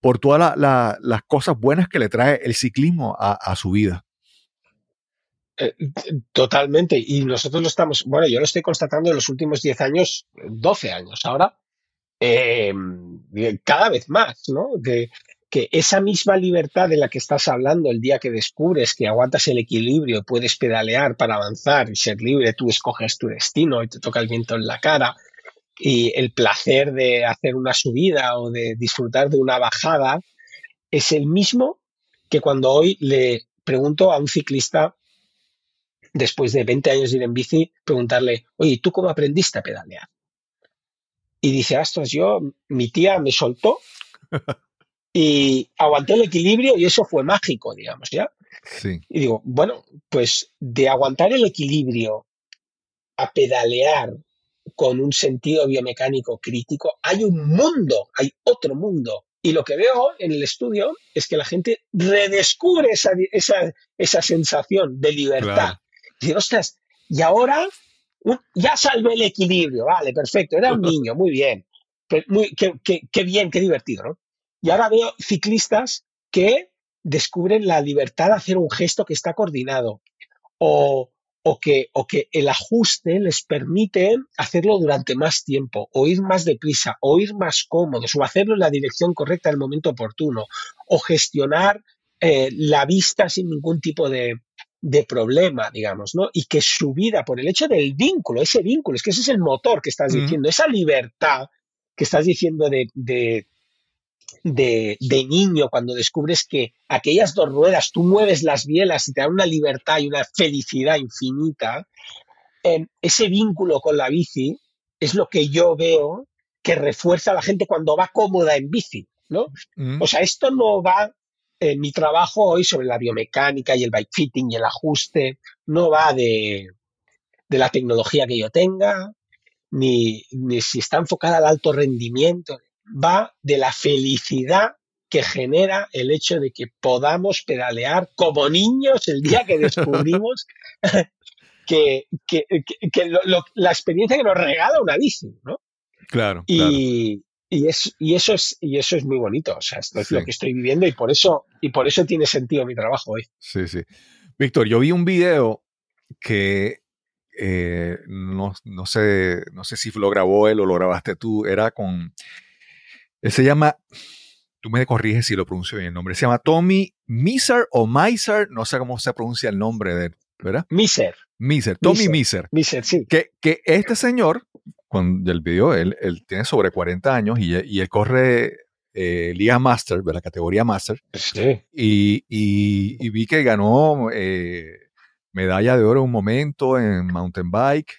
por todas las cosas buenas que le trae el ciclismo a, su vida. Eh, totalmente. Y nosotros lo estamos, bueno, yo lo estoy constatando en los últimos 10 años, 12 años ahora, eh, cada vez más, ¿no? Que esa misma libertad de la que estás hablando el día que descubres que aguantas el equilibrio, puedes pedalear para avanzar y ser libre, tú escoges tu destino y te toca el viento en la cara, y el placer de hacer una subida o de disfrutar de una bajada es el mismo que cuando hoy le pregunto a un ciclista, después de 20 años de ir en bici, preguntarle, oye, ¿tú cómo aprendiste a pedalear? Y dice, astras, yo, mi tía me soltó y aguanté el equilibrio y eso fue mágico, digamos, ¿ya? Sí. Y digo, bueno, pues de aguantar el equilibrio a pedalear con un sentido biomecánico crítico, hay un mundo, hay otro mundo Y lo que veo en el estudio es que la gente redescubre esa, esa, esa sensación de libertad. Claro. Dice, ostras, y ahora un- ya salvé el equilibrio, vale, perfecto, era un niño, muy bien, muy, qué, qué- qué bien, qué divertido, ¿no? Y ahora veo ciclistas que descubren la libertad de hacer un gesto que está coordinado o, o que, o que el ajuste les permite hacerlo durante más tiempo, o ir más deprisa, o ir más cómodos, o hacerlo en la dirección correcta en el momento oportuno, o gestionar eh, la vista sin ningún tipo de, de problema, digamos, ¿no? Y que su vida, por el hecho del vínculo, ese vínculo, es que ese es el motor que estás Ujú. diciendo, esa libertad que estás diciendo de, de, de, de niño cuando descubres que aquellas dos ruedas, tú mueves las bielas y te da una libertad y una felicidad infinita, eh, ese vínculo con la bici es lo que yo veo que refuerza a la gente cuando va cómoda en bici, ¿no? Mm, O sea, esto no va, eh, mi trabajo hoy sobre la biomecánica y el bike fitting y el ajuste, no va de, de la tecnología que yo tenga, ni, ni si está enfocada al alto rendimiento, va de la felicidad que genera el hecho de que podamos pedalear como niños el día que descubrimos que, que- que- que lo- lo- la experiencia que nos regala una bici, ¿no? claro, claro. Y, y, es, y, eso es, y eso es muy bonito, o sea, esto es Sí. lo que estoy viviendo y por eso, y por eso tiene sentido mi trabajo hoy. Sí, sí. Víctor, yo vi un video que eh, no, no sé, no sé si lo grabó él o lo grabaste tú. Era con. Él se llama. Tú me corriges si lo pronuncio bien el nombre. Se llama Tommy Miser o Miser. No sé cómo se pronuncia el nombre de él, ¿verdad? Miser, Miser. Tommy Miser. Miser. Sí. Que, que este señor, con el video, él, él tiene sobre 40 años y, y él corre eh, Liga Master, de la categoría Master Sí. y, y- y vi que ganó eh, medalla de oro un momento en mountain bike.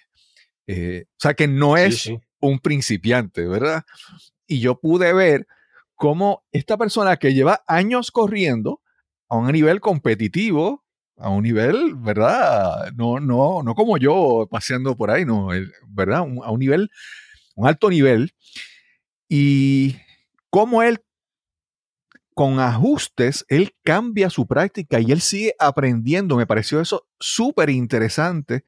Eh, o sea que no Sí, es sí. un principiante, ¿verdad? Y yo pude ver cómo esta persona que lleva años corriendo a un nivel competitivo, a un nivel, ¿verdad? No, no, no como yo paseando por ahí, no, ¿verdad? A un nivel, un alto nivel. Y cómo él con ajustes, él cambia su práctica y él sigue aprendiendo. Me pareció eso súper interesante,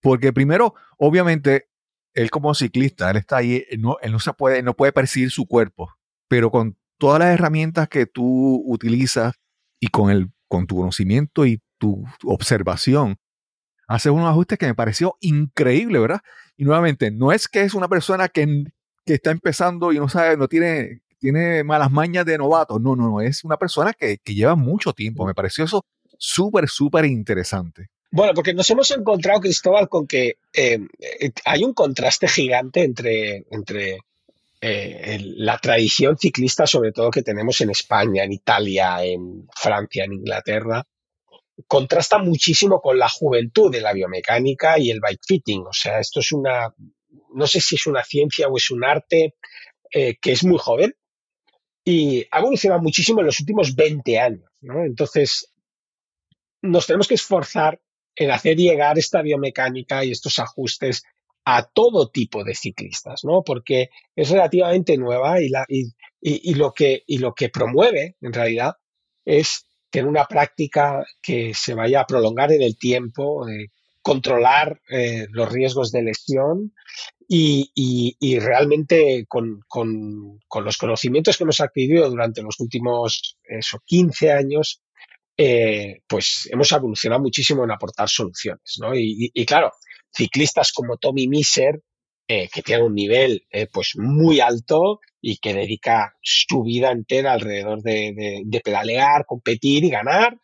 porque primero, obviamente, él como ciclista, él está ahí, él no, él no se puede, no puede percibir su cuerpo, pero con todas las herramientas que tú utilizas y con, el, con tu conocimiento y tu observación, haces unos ajustes que me pareció increíble, ¿verdad? Y nuevamente, no es que es una persona que, que está empezando y no sabe, no tiene, tiene malas mañas de novato. No, no, no. Es una persona que, que lleva mucho tiempo. Me pareció eso súper, súper interesante. Bueno, porque nos hemos encontrado, Cristóbal, con que eh, eh, hay un contraste gigante entre, entre eh, la tradición ciclista, sobre todo que tenemos en España, en Italia, en Francia, en Inglaterra, contrasta muchísimo con la juventud de la biomecánica y el bike fitting. O sea, esto es una, no sé si es una ciencia o es un arte eh, que es muy joven y ha evolucionado muchísimo en los últimos 20 años. ¿no? Entonces, nos tenemos que esforzar en hacer llegar esta biomecánica y estos ajustes a todo tipo de ciclistas, ¿no? Porque es relativamente nueva y, lo, que, promueve, en realidad, es tener una práctica que se vaya a prolongar en el tiempo, controlar eh, los riesgos de lesión y, realmente con, con- con los conocimientos que hemos adquirido durante los últimos eso, 15 años, eh, pues hemos evolucionado muchísimo en aportar soluciones, ¿no? Y, claro, ciclistas como Tommy Miser, eh, que tiene un nivel eh, pues muy alto y que dedica su vida entera alrededor de, pedalear, competir y ganar,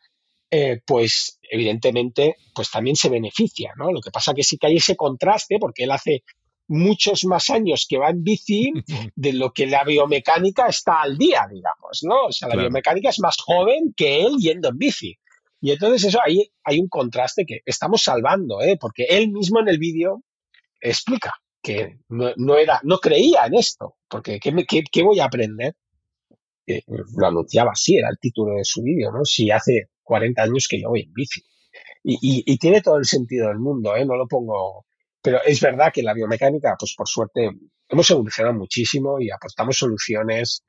pues evidentemente pues también se beneficia, ¿no? Lo que pasa que sí que hay ese contraste porque él hace muchos más años que va en bici de lo que la biomecánica está al día, digamos, ¿no? O sea, la Claro. biomecánica es más joven que él yendo en bici. Y entonces eso ahí hay un contraste que estamos salvando, ¿eh? Porque él mismo en el vídeo explica que no, no era, no creía en esto, porque ¿qué, me- qué- qué voy a aprender? Eh, lo anunciaba así, era el título de su vídeo, ¿no? Si hace 40 años que yo voy en bici. Y, y- y tiene todo el sentido del mundo, ¿eh? No lo pongo. Pero es verdad que la biomecánica, pues por suerte, hemos evolucionado muchísimo y aportamos soluciones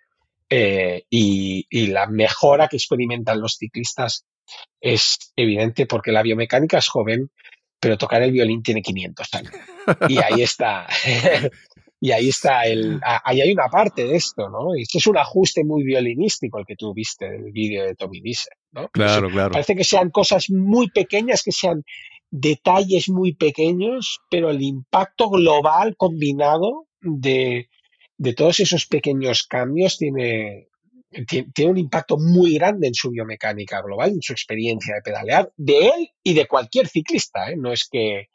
eh, y, y la mejora que experimentan los ciclistas es evidente porque la biomecánica es joven, pero tocar el violín tiene 500 años. Y ahí está. y ahí está el. Ahí hay una parte de esto, ¿no? Esto es un ajuste muy violinístico el que tú viste del vídeo de Tommy Diesel, ¿no? Claro, claro. Parece que sean cosas muy pequeñas, que sean detalles muy pequeños, pero el impacto global combinado de, de todos esos pequeños cambios tiene, ti- tiene un impacto muy grande en su biomecánica global, en su experiencia de pedalear, de él y de cualquier ciclista. ¿eh? No es que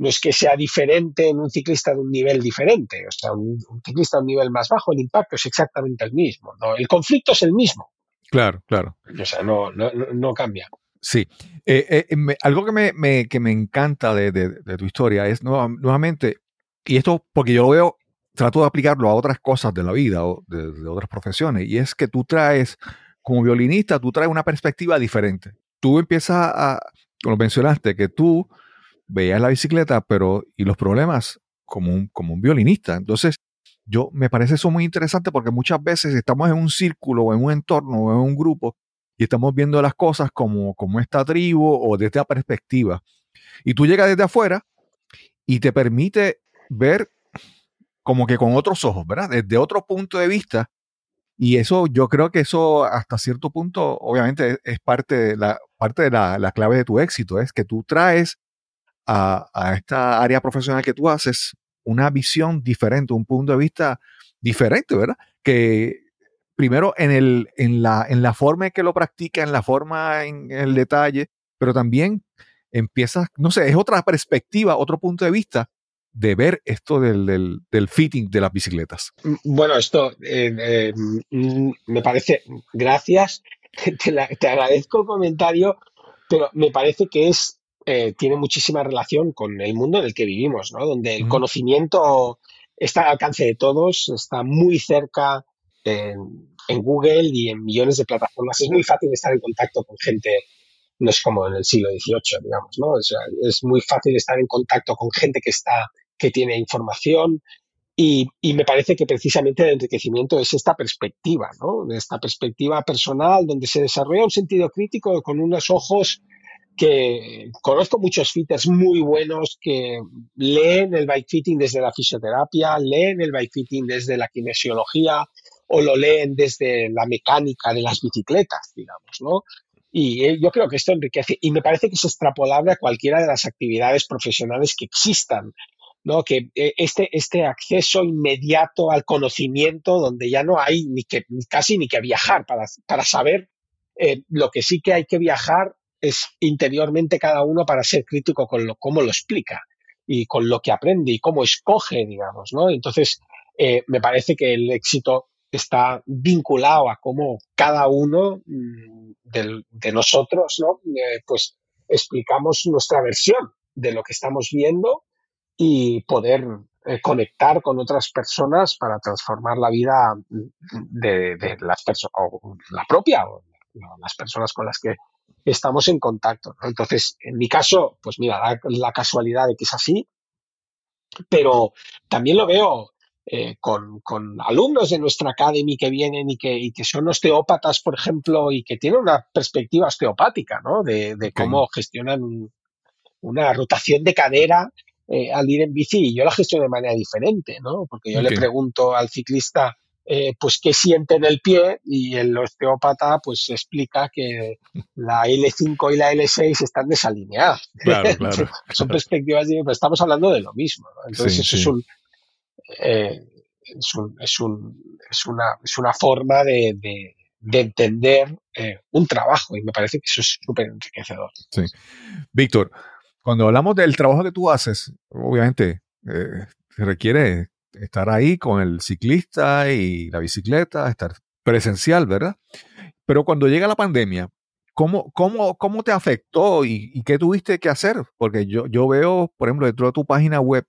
no es que sea diferente en un ciclista de un nivel diferente, o sea, un, un ciclista de un nivel más bajo, el impacto es exactamente el mismo, ¿no? El conflicto es el mismo, Claro, claro. o sea, no, no- no cambia. Sí. Eh, eh, me- algo que me, me- que me encanta de, de- de tu historia es nueva- nuevamente, y esto porque yo lo veo, trato de aplicarlo a otras cosas de la vida o de, de otras profesiones, y es que tú traes, como violinista, tú traes una perspectiva diferente. Tú empiezas a, como mencionaste, que tú veías la bicicleta, pero, y los problemas como un, como un violinista. Entonces, yo me parece eso muy interesante porque muchas veces estamos en un círculo o en un entorno o en un grupo y estamos viendo las cosas como, como esta tribu o desde esta perspectiva. Y tú llegas desde afuera y te permite ver como que con otros ojos, ¿verdad? Desde otro punto de vista. Y eso, yo creo que eso hasta cierto punto, obviamente, es, es parte de, la, parte de la, la clave de tu éxito, es que tú traes a, a esta área profesional que tú haces una visión diferente, un punto de vista diferente, ¿verdad? Que primero en, el, en, la, en la forma en que lo practica, en la forma, en el detalle, pero también empiezas, no sé, es otra perspectiva, otro punto de vista de ver esto del, del, del fitting de las bicicletas. Bueno, esto eh, eh, mm, me parece, gracias, te, la- te agradezco el comentario, pero me parece que es, eh, tiene muchísima relación con el mundo en el que vivimos, ¿no? Donde el Ujú. conocimiento está al alcance de todos, está muy cerca en, Google y en millones de plataformas. Es muy fácil estar en contacto con gente, no es como en el siglo XVIII, digamos, ¿no? O sea, es muy fácil estar en contacto con gente que está, que tiene información, y, y me parece que precisamente el enriquecimiento es esta perspectiva, ¿no? Esta perspectiva personal donde se desarrolla un sentido crítico con unos ojos que conozco muchos fitters muy buenos que leen el bike fitting desde la fisioterapia, leen el bike fitting desde la kinesiología o lo leen desde la mecánica de las bicicletas, digamos, ¿no? Y eh, yo creo que esto enriquece y me parece que es extrapolable a cualquiera de las actividades profesionales que existan. ¿no? Que eh, este, este acceso inmediato al conocimiento, donde ya no hay ni que, casi ni que viajar para, para saber eh, lo que sí que hay que viajar es interiormente cada uno para ser crítico con cómo lo explica y con lo que aprende y cómo escoge, digamos, ¿no? Entonces, me parece que el éxito está vinculado a cómo cada uno mm, del- de, nosotros, ¿no? Pues explicamos nuestra versión de lo que estamos viendo y poder eh, conectar con otras personas para transformar la vida de, de las personas, o la propia, o las personas con las que estamos en contacto. Entonces, en mi caso, pues mira, la casualidad de que es así, pero también lo veo eh, con, con alumnos de nuestra academy que vienen y que, y que son osteópatas, por ejemplo, y que tienen una perspectiva osteopática, ¿no? De, de cómo gestionan un- una rotación de cadera eh, al ir en bici y yo la gestiono de manera diferente, ¿no? Porque yo Ok. le pregunto al ciclista, eh, pues, qué siente en el pie y el osteópata, pues, explica que la L5 y la L6 están desalineadas. Claro, claro. Son perspectivas, diferentes, pero estamos hablando de lo mismo, ¿no? Entonces, Sí, eso sí. es un... eh, es, un- es un- es una, es una forma de, de- de entender eh, un trabajo y me parece que eso es súper enriquecedor. Víctor, cuando hablamos del trabajo que tú haces, obviamente eh, requiere estar ahí con el ciclista y la bicicleta, estar presencial, ¿verdad? Pero cuando llega la pandemia, ¿cómo, cómo, cómo te afectó y, y qué tuviste que hacer? Porque yo, yo veo, por ejemplo, dentro de tu página web,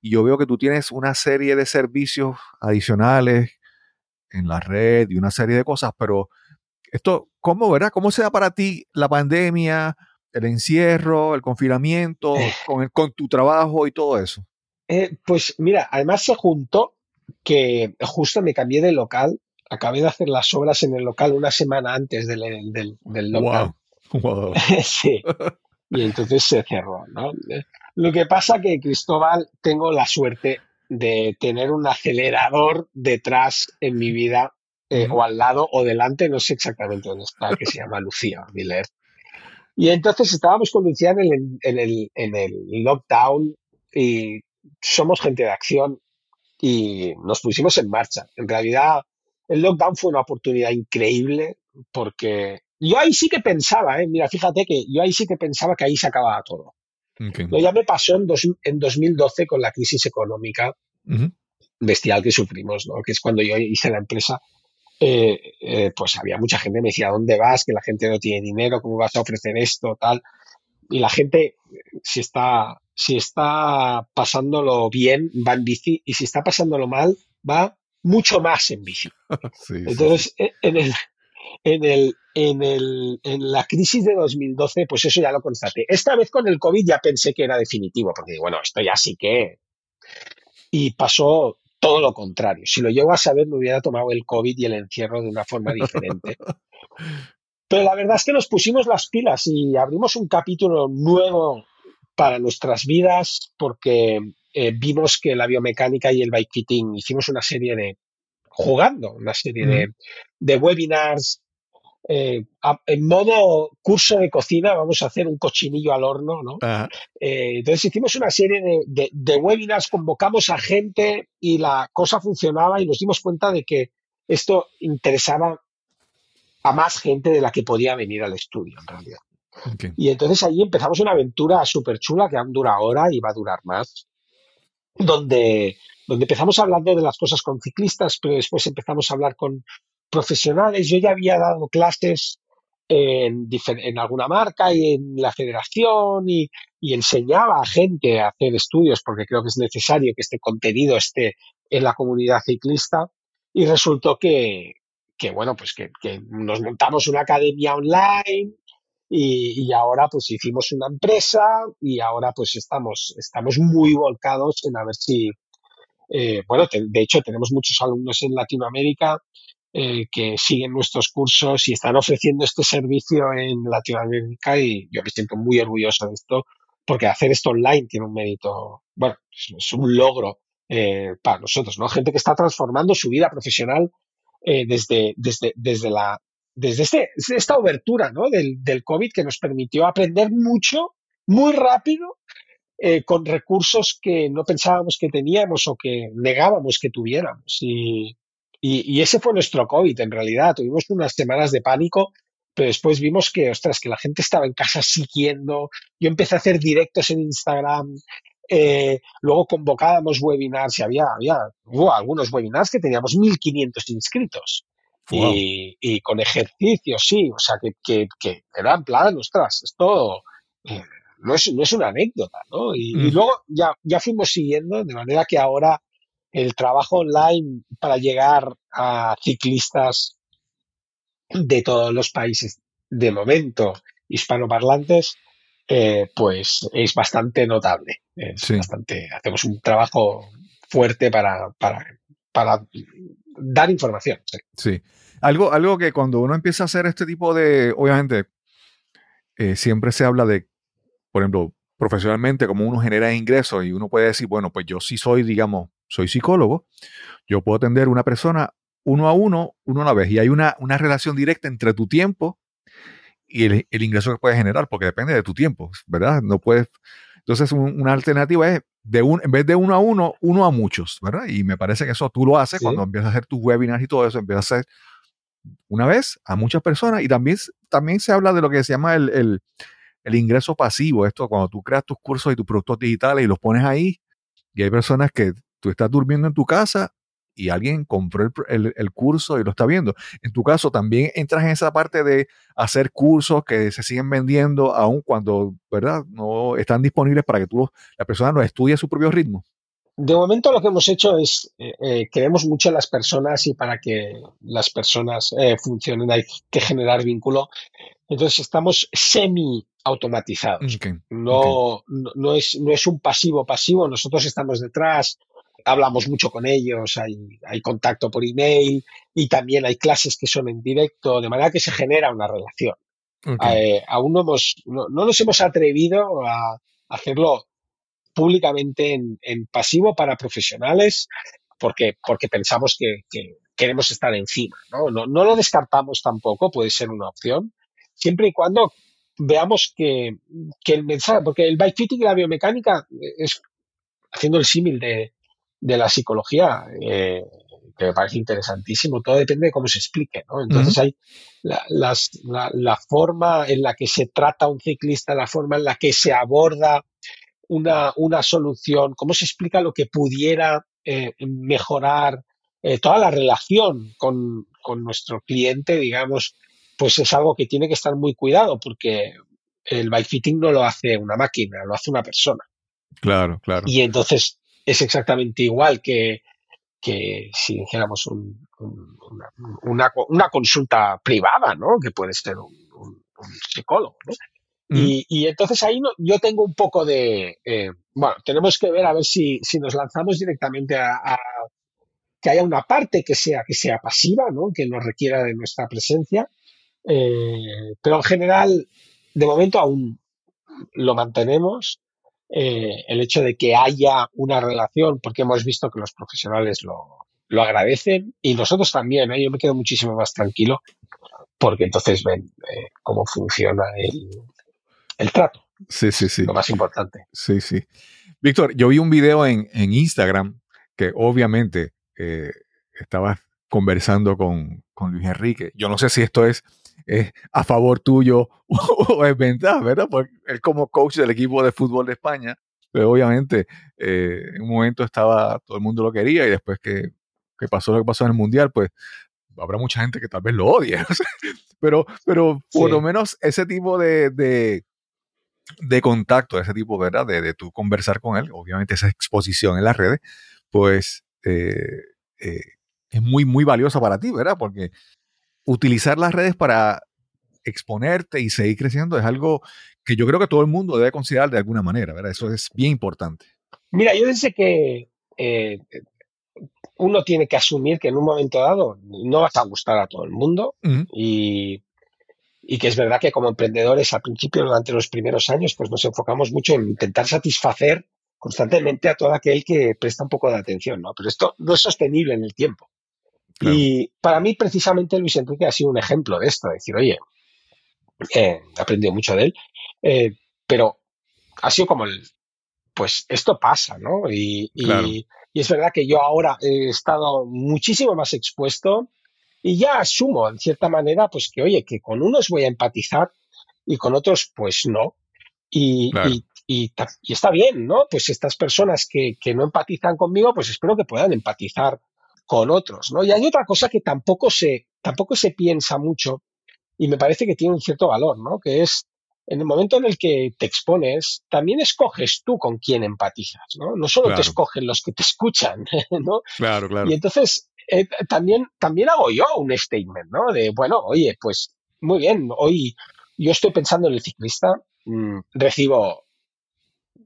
y yo veo que tú tienes una serie de servicios adicionales en la red y una serie de cosas, pero esto, ¿cómo, verdad? ¿Cómo se da para ti la pandemia, el encierro, el confinamiento, Eh. con, el- con tu trabajo y todo eso? Eh, pues mira, además se juntó que justo me cambié de local acabé de hacer las obras en el local una semana antes del, del, del lockdown. Wow. Wow. sí. Y entonces se cerró, ¿no? Lo que pasa que, Cristóbal, tengo la suerte de tener un acelerador detrás en mi vida, eh, o al lado o delante, no sé exactamente dónde está, que se llama Lucía Miller. Y entonces estábamos con Lucía en el, en el, en el lockdown y somos gente de acción y nos pusimos en marcha. En realidad, el lockdown fue una oportunidad increíble porque yo ahí sí que pensaba, ¿eh? mira, fíjate que yo ahí sí que pensaba que ahí se acababa todo. Ok. Lo ya me pasó en, dos- en 2012 con la crisis económica Ujú. bestial que sufrimos, ¿no? que es cuando yo hice la empresa. eh, eh, pues había mucha gente que me decía, ¿dónde vas? Que la gente no tiene dinero, ¿cómo vas a ofrecer esto? Tal. Y la gente, si está, si está pasándolo bien, va en bici, y si está pasándolo mal, va mucho más en bici. Sí, sí, Entonces, e- en el, en el, en el, en la crisis de 2012, pues eso ya lo constaté. Esta vez con el COVID ya pensé que era definitivo, porque bueno, esto ya sí que. Y pasó todo lo contrario. Si lo llego a saber, me hubiera tomado el COVID y el encierro de una forma diferente. Pero la verdad es que nos pusimos las pilas y abrimos un capítulo nuevo para nuestras vidas porque eh, vimos que la biomecánica y el bike fitting hicimos una serie de jugando, una serie de, de webinars. eh, a- en modo curso de cocina vamos a hacer un cochinillo al horno, ¿no? Ajá. Eh, entonces hicimos una serie de, de- de webinars, convocamos a gente y la cosa funcionaba y nos dimos cuenta de que esto interesaba a más gente de la que podía venir al estudio, en realidad. Y entonces allí empezamos una aventura súper chula que aún dura ahora y va a durar más, donde, donde empezamos hablando de las cosas con ciclistas, pero después empezamos a hablar con profesionales. Yo ya había dado clases en, en alguna marca y en la federación y, enseñaba a gente a hacer estudios porque creo que es necesario que este contenido esté en la comunidad ciclista. Y resultó que, que bueno, pues que, nos montamos una academia online y, y ahora pues hicimos una empresa y ahora pues estamos, estamos muy volcados en a ver si, eh, bueno, de hecho tenemos muchos alumnos en Latinoamérica eh, que siguen nuestros cursos y están ofreciendo este servicio en Latinoamérica y yo me siento muy orgulloso de esto porque hacer esto online tiene un mérito, bueno, es, un logro eh, para nosotros, ¿no? Gente que está transformando su vida profesional eh, desde, desde, desde la desde este, esta obertura ¿no? del, del COVID que nos permitió aprender mucho, muy rápido, con recursos que no pensábamos que teníamos o que negábamos que tuviéramos. Y, y, y ese fue nuestro COVID, en realidad. Tuvimos unas semanas de pánico, pero después vimos que, ostras, que la gente estaba en casa siguiendo. Yo empecé a hacer directos en Instagram. eh, luego convocábamos webinars y había, había hubo algunos webinars que teníamos 1.500 inscritos Wow. y, y con ejercicios, sí, o sea, que, que, que era en plan, ostras, esto eh, no, es, no es una anécdota, ¿no? Y, y Mm. luego ya, ya fuimos siguiendo, de manera que ahora el trabajo online para llegar a ciclistas de todos los países, de momento hispanoparlantes, eh, pues es bastante notable. Es Sí. bastante, hacemos un trabajo fuerte para, para, para dar información. sí. Sí. Algo, algo que cuando uno empieza a hacer este tipo de, obviamente, eh, siempre se habla de, por ejemplo, profesionalmente, como uno genera ingresos y uno puede decir, bueno, pues yo sí soy, digamos, soy psicólogo, yo puedo atender una persona uno a uno, uno a la vez, y hay una, una relación directa entre tu tiempo y el, el ingreso que puedes generar, porque depende de tu tiempo, ¿verdad? No puedes. Entonces, un- una alternativa es de un, en vez de uno a uno, uno a muchos, ¿verdad? Y me parece que eso tú lo haces Sí. cuando empiezas a hacer tus webinars y todo eso, empiezas a hacer una vez a muchas personas y también, también se habla de lo que se llama el, el- el ingreso pasivo, esto cuando tú creas tus cursos y tus productos digitales y los pones ahí y hay personas que tú estás durmiendo en tu casa y alguien compró el, el- el curso y lo está viendo. En tu caso también entras en esa parte de hacer cursos que se siguen vendiendo aun cuando, ¿verdad? No están disponibles para que tú, la persona los estudie a su propio ritmo. De momento lo que hemos hecho es, eh, eh, creemos mucho en las personas y para que las personas eh, funcionen hay que generar vínculo. Entonces estamos semi automatizados. No, no es, no es un pasivo pasivo, nosotros estamos detrás hablamos mucho con ellos, hay, hay contacto por email y también hay clases que son en directo, de manera que se genera una relación. Ok. Eh, aún no, hemos, no, no nos hemos atrevido a hacerlo públicamente en, en pasivo para profesionales porque, porque pensamos que, que queremos estar encima. ¿no? No, no lo descartamos tampoco, puede ser una opción, siempre y cuando veamos que, que el mensaje, porque el bike fitting y la biomecánica es haciendo el símil de, de la psicología, eh, que me parece interesantísimo, todo depende de cómo se explique, ¿no? Entonces hay la, las- la- la forma en la que se trata a un ciclista, la forma en la que se aborda una, una solución, cómo se explica lo que pudiera eh, mejorar eh, toda la relación con, con nuestro cliente, digamos, pues es algo que tiene que estar muy cuidado porque el bike fitting no lo hace una máquina, lo hace una persona. Claro, claro. Y entonces es exactamente igual que, que si dijéramos un- un- una, una- una consulta privada, ¿no? Que puede ser un, psicólogo, ¿no? Ujú. Y, y entonces ahí no- yo tengo un poco de, eh, bueno, tenemos que ver a ver si, si nos lanzamos directamente a, a que haya una parte que sea, que sea pasiva, ¿no? Que nos requiera de nuestra presencia. Eh, pero en general, de momento aún lo mantenemos. Eh, el hecho de que haya una relación, porque hemos visto que los profesionales lo, lo agradecen y nosotros también, ¿eh? yo me quedo muchísimo más tranquilo porque entonces ven eh, cómo funciona el, el trato, Sí, sí, sí. lo más importante. Sí, sí. Víctor, yo vi un video en, en Instagram que obviamente estabas conversando con, con Luis Enrique. Yo no sé si esto es, es a favor tuyo o es ventaja, ¿verdad? Porque él como coach del equipo de fútbol de España, pero obviamente eh, en un momento estaba, todo el mundo lo quería y después que, que pasó lo que pasó en el Mundial, pues habrá mucha gente que tal vez lo odie. pero, pero por Sí. lo menos ese tipo de, de, de contacto, ese tipo, ¿verdad? De, de tú conversar con él, obviamente esa exposición en las redes, pues eh, eh, es muy, muy valiosa para ti, ¿verdad? Porque utilizar las redes para exponerte y seguir creciendo es algo que yo creo que todo el mundo debe considerar de alguna manera, ¿verdad? Eso es bien importante. Mira, yo desde que eh, uno tiene que asumir que en un momento dado no vas a gustar a todo el mundo y, y que es verdad que como emprendedores al principio, durante los primeros años, pues nos enfocamos mucho en intentar satisfacer constantemente a todo aquel que presta un poco de atención, ¿no? Pero esto no es sostenible en el tiempo. Claro. Y para mí, precisamente, Luis Enrique ha sido un ejemplo de esto, de decir, oye, eh, he aprendido mucho de él, eh, pero ha sido como el, pues esto pasa, ¿no? Y, y- Claro. y es verdad que yo ahora he estado muchísimo más expuesto y ya asumo, en cierta manera, pues que, oye, que con unos voy a empatizar y con otros, pues no. Y, Claro. y- y y está bien, ¿no? Pues estas personas que, que no empatizan conmigo, pues espero que puedan empatizar con otros, ¿no? Y hay otra cosa que tampoco se, tampoco se piensa mucho y me parece que tiene un cierto valor, ¿no? Que es en el momento en el que te expones, también escoges tú con quién empatizas, ¿no? No solo Claro. te escogen los que te escuchan, ¿no? Claro, claro. Y entonces eh, también, también hago yo un statement, ¿no? De, bueno, oye, pues muy bien, hoy yo estoy pensando en el ciclista, mm, recibo,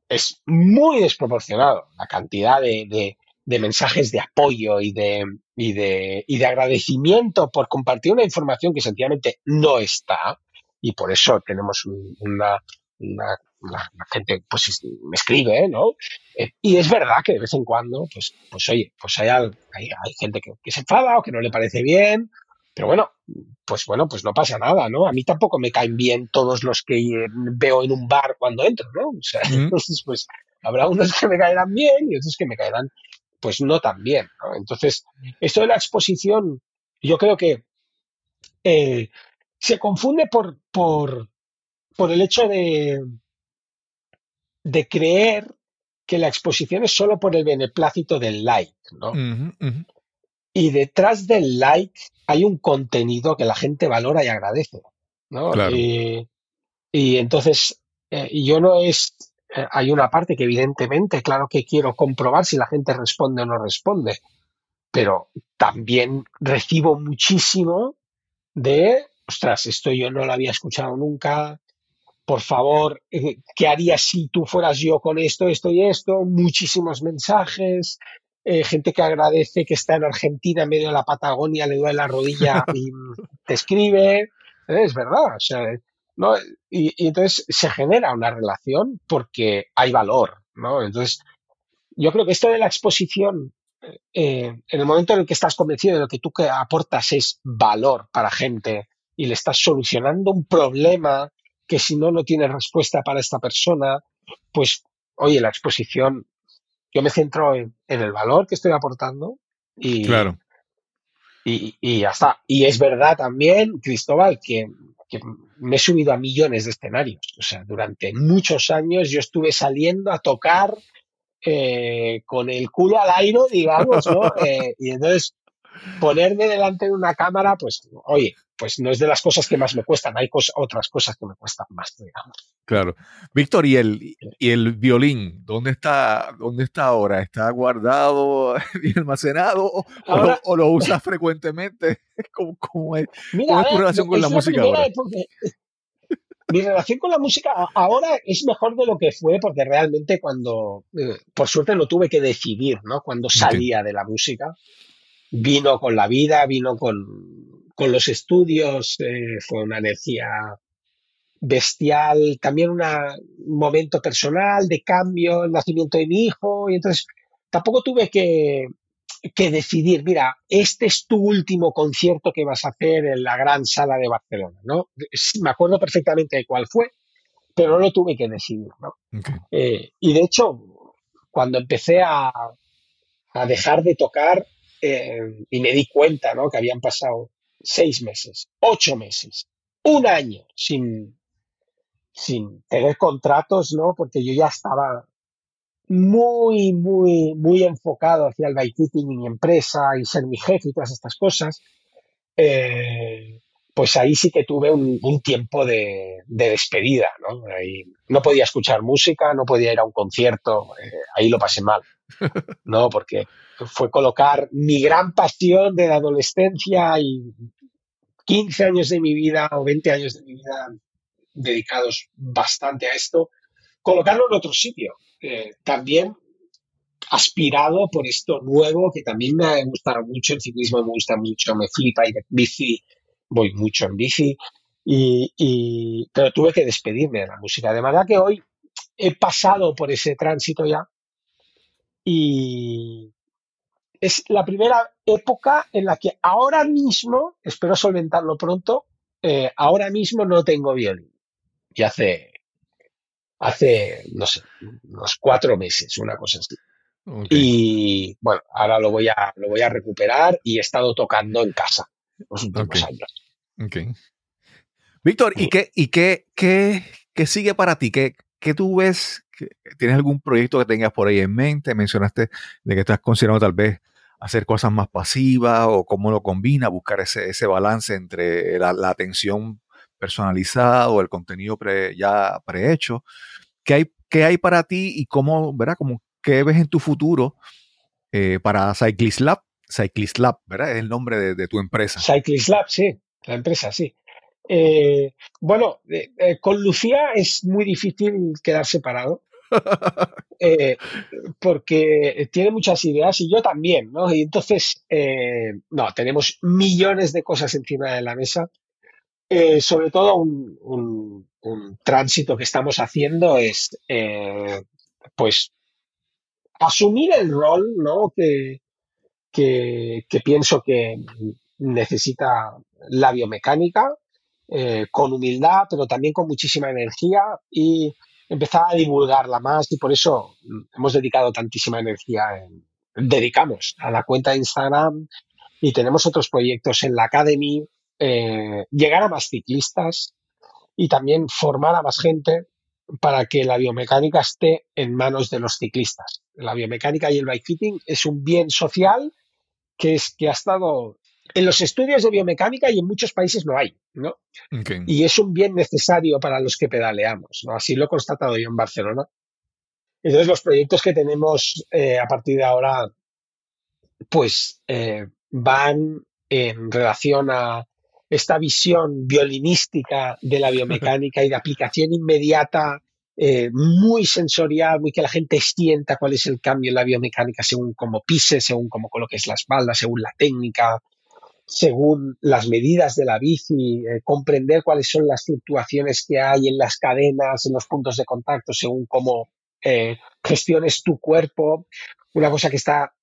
es muy desproporcionado la cantidad de, de- de mensajes de apoyo y de, y, de, y de agradecimiento por compartir una información que sencillamente no está, y por eso tenemos un- una, una, la gente pues es- me escribe, ¿no? Eh, y es verdad que de vez en cuando, pues, pues oye, pues hay, hay, hay gente que, que se enfada o que no le parece bien, pero bueno, pues bueno, pues no pasa nada, ¿no? A mí tampoco me caen bien todos los que eh, veo en un bar cuando entro, ¿no? O sea, entonces, pues habrá unos que me caerán bien y otros que me caerán, pues no tan bien, ¿no? Entonces, esto de la exposición, yo creo que eh, se confunde por, por, por el hecho de, de creer que la exposición es solo por el beneplácito del like, ¿no? Y detrás del like hay un contenido que la gente valora y agradece, ¿no? Claro. Y, y entonces, eh, yo no es, eh, hay una parte que evidentemente, claro que quiero comprobar si la gente responde o no responde, pero también recibo muchísimo de, ostras, esto yo no lo había escuchado nunca, por favor, eh, ¿qué harías si tú fueras yo con esto, esto y esto? Muchísimos mensajes, eh, gente que agradece que está en Argentina en medio de la Patagonia, le duele la rodilla y te escribe. Eh, Es verdad. O sea, ¿no? Y, y entonces se genera una relación porque hay valor, ¿no? Entonces, yo creo que esto de la exposición, eh, en el momento en el que estás convencido de lo que tú que aportas es valor para gente y le estás solucionando un problema que si no, no tiene respuesta para esta persona, pues, oye, la exposición, yo me centro en, en el valor que estoy aportando y, Claro. y, y ya está. Y es verdad también, Cristóbal, que, que me he subido a millones de escenarios. O sea, durante muchos años yo estuve saliendo a tocar eh, con el culo al aire, digamos, ¿no? Eh, y entonces ponerme delante de una cámara, pues, oye, pues no es de las cosas que más me cuestan, hay cos- otras cosas que me cuestan más, digamos. Claro. Víctor, ¿y el, y el violín? ¿Dónde está, ¿Dónde está ahora? ¿Está guardado y almacenado o, o Ahora- lo, o lo usas frecuentemente? ¿Cómo, cómo es? Mira, ¿Cómo es tu relación con la música ahora? Mi relación con la música ahora es mejor de lo que fue, porque realmente cuando, eh, por suerte lo tuve que decidir, ¿no? Cuando salía de la música, vino con la vida, vino con, con los estudios, eh, fue una energía bestial, también una- un momento personal de cambio, el nacimiento de mi hijo, y entonces tampoco tuve que, que decidir, mira, este es tu último concierto que vas a hacer en la gran sala de Barcelona, ¿no? Me acuerdo perfectamente de cuál fue, pero no lo tuve que decidir, ¿no? Eh, y de hecho, cuando empecé a, a dejar de tocar eh, y me di cuenta, ¿no? Que habían pasado seis meses, ocho meses, un año sin, sin tener contratos, ¿no? Porque yo ya estaba muy, muy, muy enfocado hacia el bikepacking y mi empresa y ser mi jefe y todas estas cosas. eh, pues ahí sí que tuve un, un tiempo de, de despedida, ¿no? Ahí no podía escuchar música, no podía ir a un concierto, eh, ahí lo pasé mal, ¿no? Porque fue colocar mi gran pasión de la adolescencia y 15 años de mi vida o 20 años de mi vida dedicados bastante a esto, colocarlo en otro sitio. Eh, también aspirado por esto nuevo que también me gusta mucho, el ciclismo me gusta mucho, me flipa ir bici, voy mucho en bici, y, y- pero tuve que despedirme de la música. De manera que hoy he pasado por ese tránsito ya y es la primera época en la que ahora mismo, espero solventarlo pronto, eh, ahora mismo no tengo violín. Y hace, hace, no sé, unos cuatro meses, una cosa así. Y bueno, ahora lo voy a, lo voy a recuperar y he estado tocando en casa los últimos Ok. años. Ok. Víctor, ¿y qué, y qué, qué, qué sigue para ti? ¿Qué, qué tú ves? ¿Qué- ¿Tienes algún proyecto que tengas por ahí en mente? Mencionaste de que estás considerando tal vez hacer cosas más pasivas o cómo lo combina, buscar ese, ese balance entre la, la atención personalizada o el contenido pre- ya prehecho. ¿Qué hay, ¿Qué hay para ti y cómo, verdad? Como, ¿Qué ves en tu futuro eh, para Cyclist Lab? Cyclist Lab, ¿verdad? Es el nombre de, de tu empresa. Cyclist Lab, sí, la empresa, sí. Eh, bueno, eh, eh, con Lucía es muy difícil quedar separado. eh, porque tiene muchas ideas y yo también, ¿no? Y entonces, no, tenemos millones de cosas encima de la mesa. Sobre todo un, un- un tránsito que estamos haciendo es, pues, asumir el rol, ¿no? Que, que, que pienso que necesita la biomecánica, eh, con humildad, pero también con muchísima energía y empezar a divulgarla más y por eso mm, hemos dedicado tantísima energía, en- dedicamos a la cuenta de Instagram y tenemos otros proyectos en la Academy, eh, llegar a más ciclistas y también formar a más gente para que la biomecánica esté en manos de los ciclistas. La biomecánica y el bikefitting es un bien social que, es, que ha estado en los estudios de biomecánica y en muchos países no hay, ¿no? Y es un bien necesario para los que pedaleamos, ¿no? Así lo he constatado yo en Barcelona. Entonces, los proyectos que tenemos eh, a partir de ahora, pues eh, van en relación a esta visión violinística de la biomecánica y de aplicación inmediata eh, muy sensorial, muy que la gente sienta cuál es el cambio en la biomecánica según cómo pise, según cómo coloques la espalda, según la técnica, según las medidas de la bici, eh, comprender cuáles son las fluctuaciones que hay en las cadenas, en los puntos de contacto, según cómo eh, gestiones tu cuerpo. Una cosa que está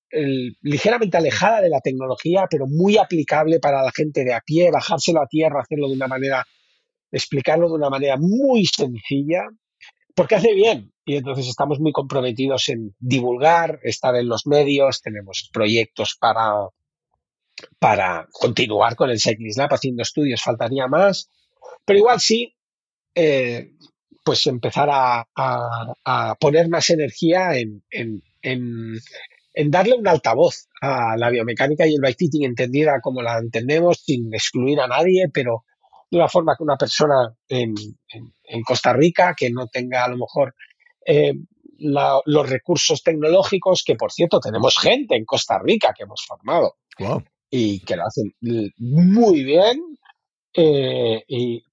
ligeramente alejada de la tecnología, pero muy aplicable para la gente de a pie, bajárselo a tierra, hacerlo de una manera, explicarlo de una manera muy sencilla, porque hace bien. Y entonces estamos muy comprometidos en divulgar, estar en los medios, tenemos proyectos para para continuar con el Cyclist Lab haciendo estudios, faltaría más, pero igual sí, eh, pues empezar a, poner más energía en, darle un altavoz a la biomecánica y el bikefitting entendida como la entendemos, sin excluir a nadie, pero de una forma que una persona en, Costa Rica que no tenga a lo mejor eh, los recursos tecnológicos, que por cierto tenemos gente en Costa Rica que hemos formado Wow. Y que lo hacen muy bien, eh,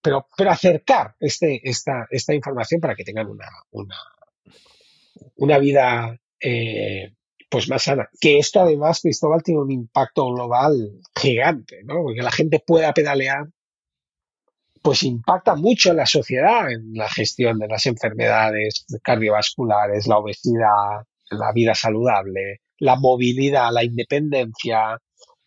pero, pero acercar este, esta, esta información para que tengan una, una, una vida eh, pues más sana. Que esto además, Cristóbal, tiene un impacto global gigante, ¿no? Porque la gente pueda pedalear, pues impacta mucho en la sociedad, en la gestión de las enfermedades cardiovasculares, la obesidad, la vida saludable, la movilidad, la independencia,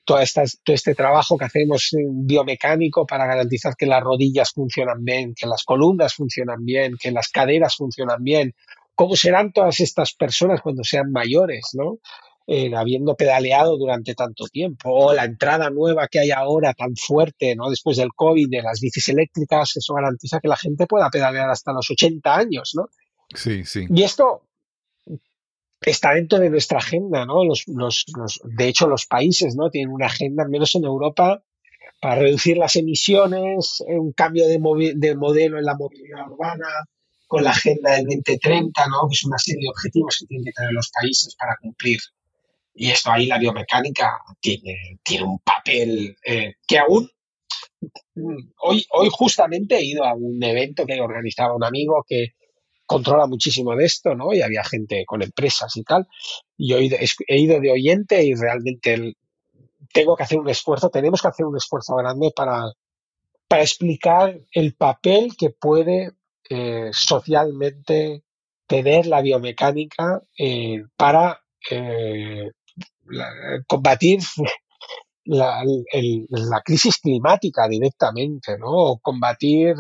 toda todo este trabajo que hacemos en biomecánico para garantizar que las rodillas funcionan bien, que las columnas funcionan bien, que las caderas funcionan bien. ¿Cómo serán todas estas personas cuando sean mayores, no? Eh, habiendo pedaleado durante tanto tiempo, o la entrada nueva que hay ahora tan fuerte, ¿no? Después del COVID, de las bicis eléctricas, eso garantiza que la gente pueda pedalear hasta los 80 años, ¿no? Sí, sí. Y esto está dentro de nuestra agenda, ¿no? Los, los, los, de hecho, los países, ¿no? Tienen una agenda, al menos en Europa, para reducir las emisiones, un cambio de, de modelo en la movilidad urbana, con la agenda del 2030, ¿no? Que es una serie de objetivos que tienen que tener los países para cumplir. Y esto ahí la biomecánica tiene, tiene un papel eh, que aún hoy, hoy justamente he ido a un evento que organizaba un amigo que controla muchísimo de esto, ¿no? Y había gente con empresas y tal. Y he, ido de oyente y realmente tengo que hacer un esfuerzo, tenemos que hacer un esfuerzo grande para, para explicar el papel que puede eh, socialmente tener la biomecánica eh, para eh, combatir la, crisis climática directamente, ¿no? O combatir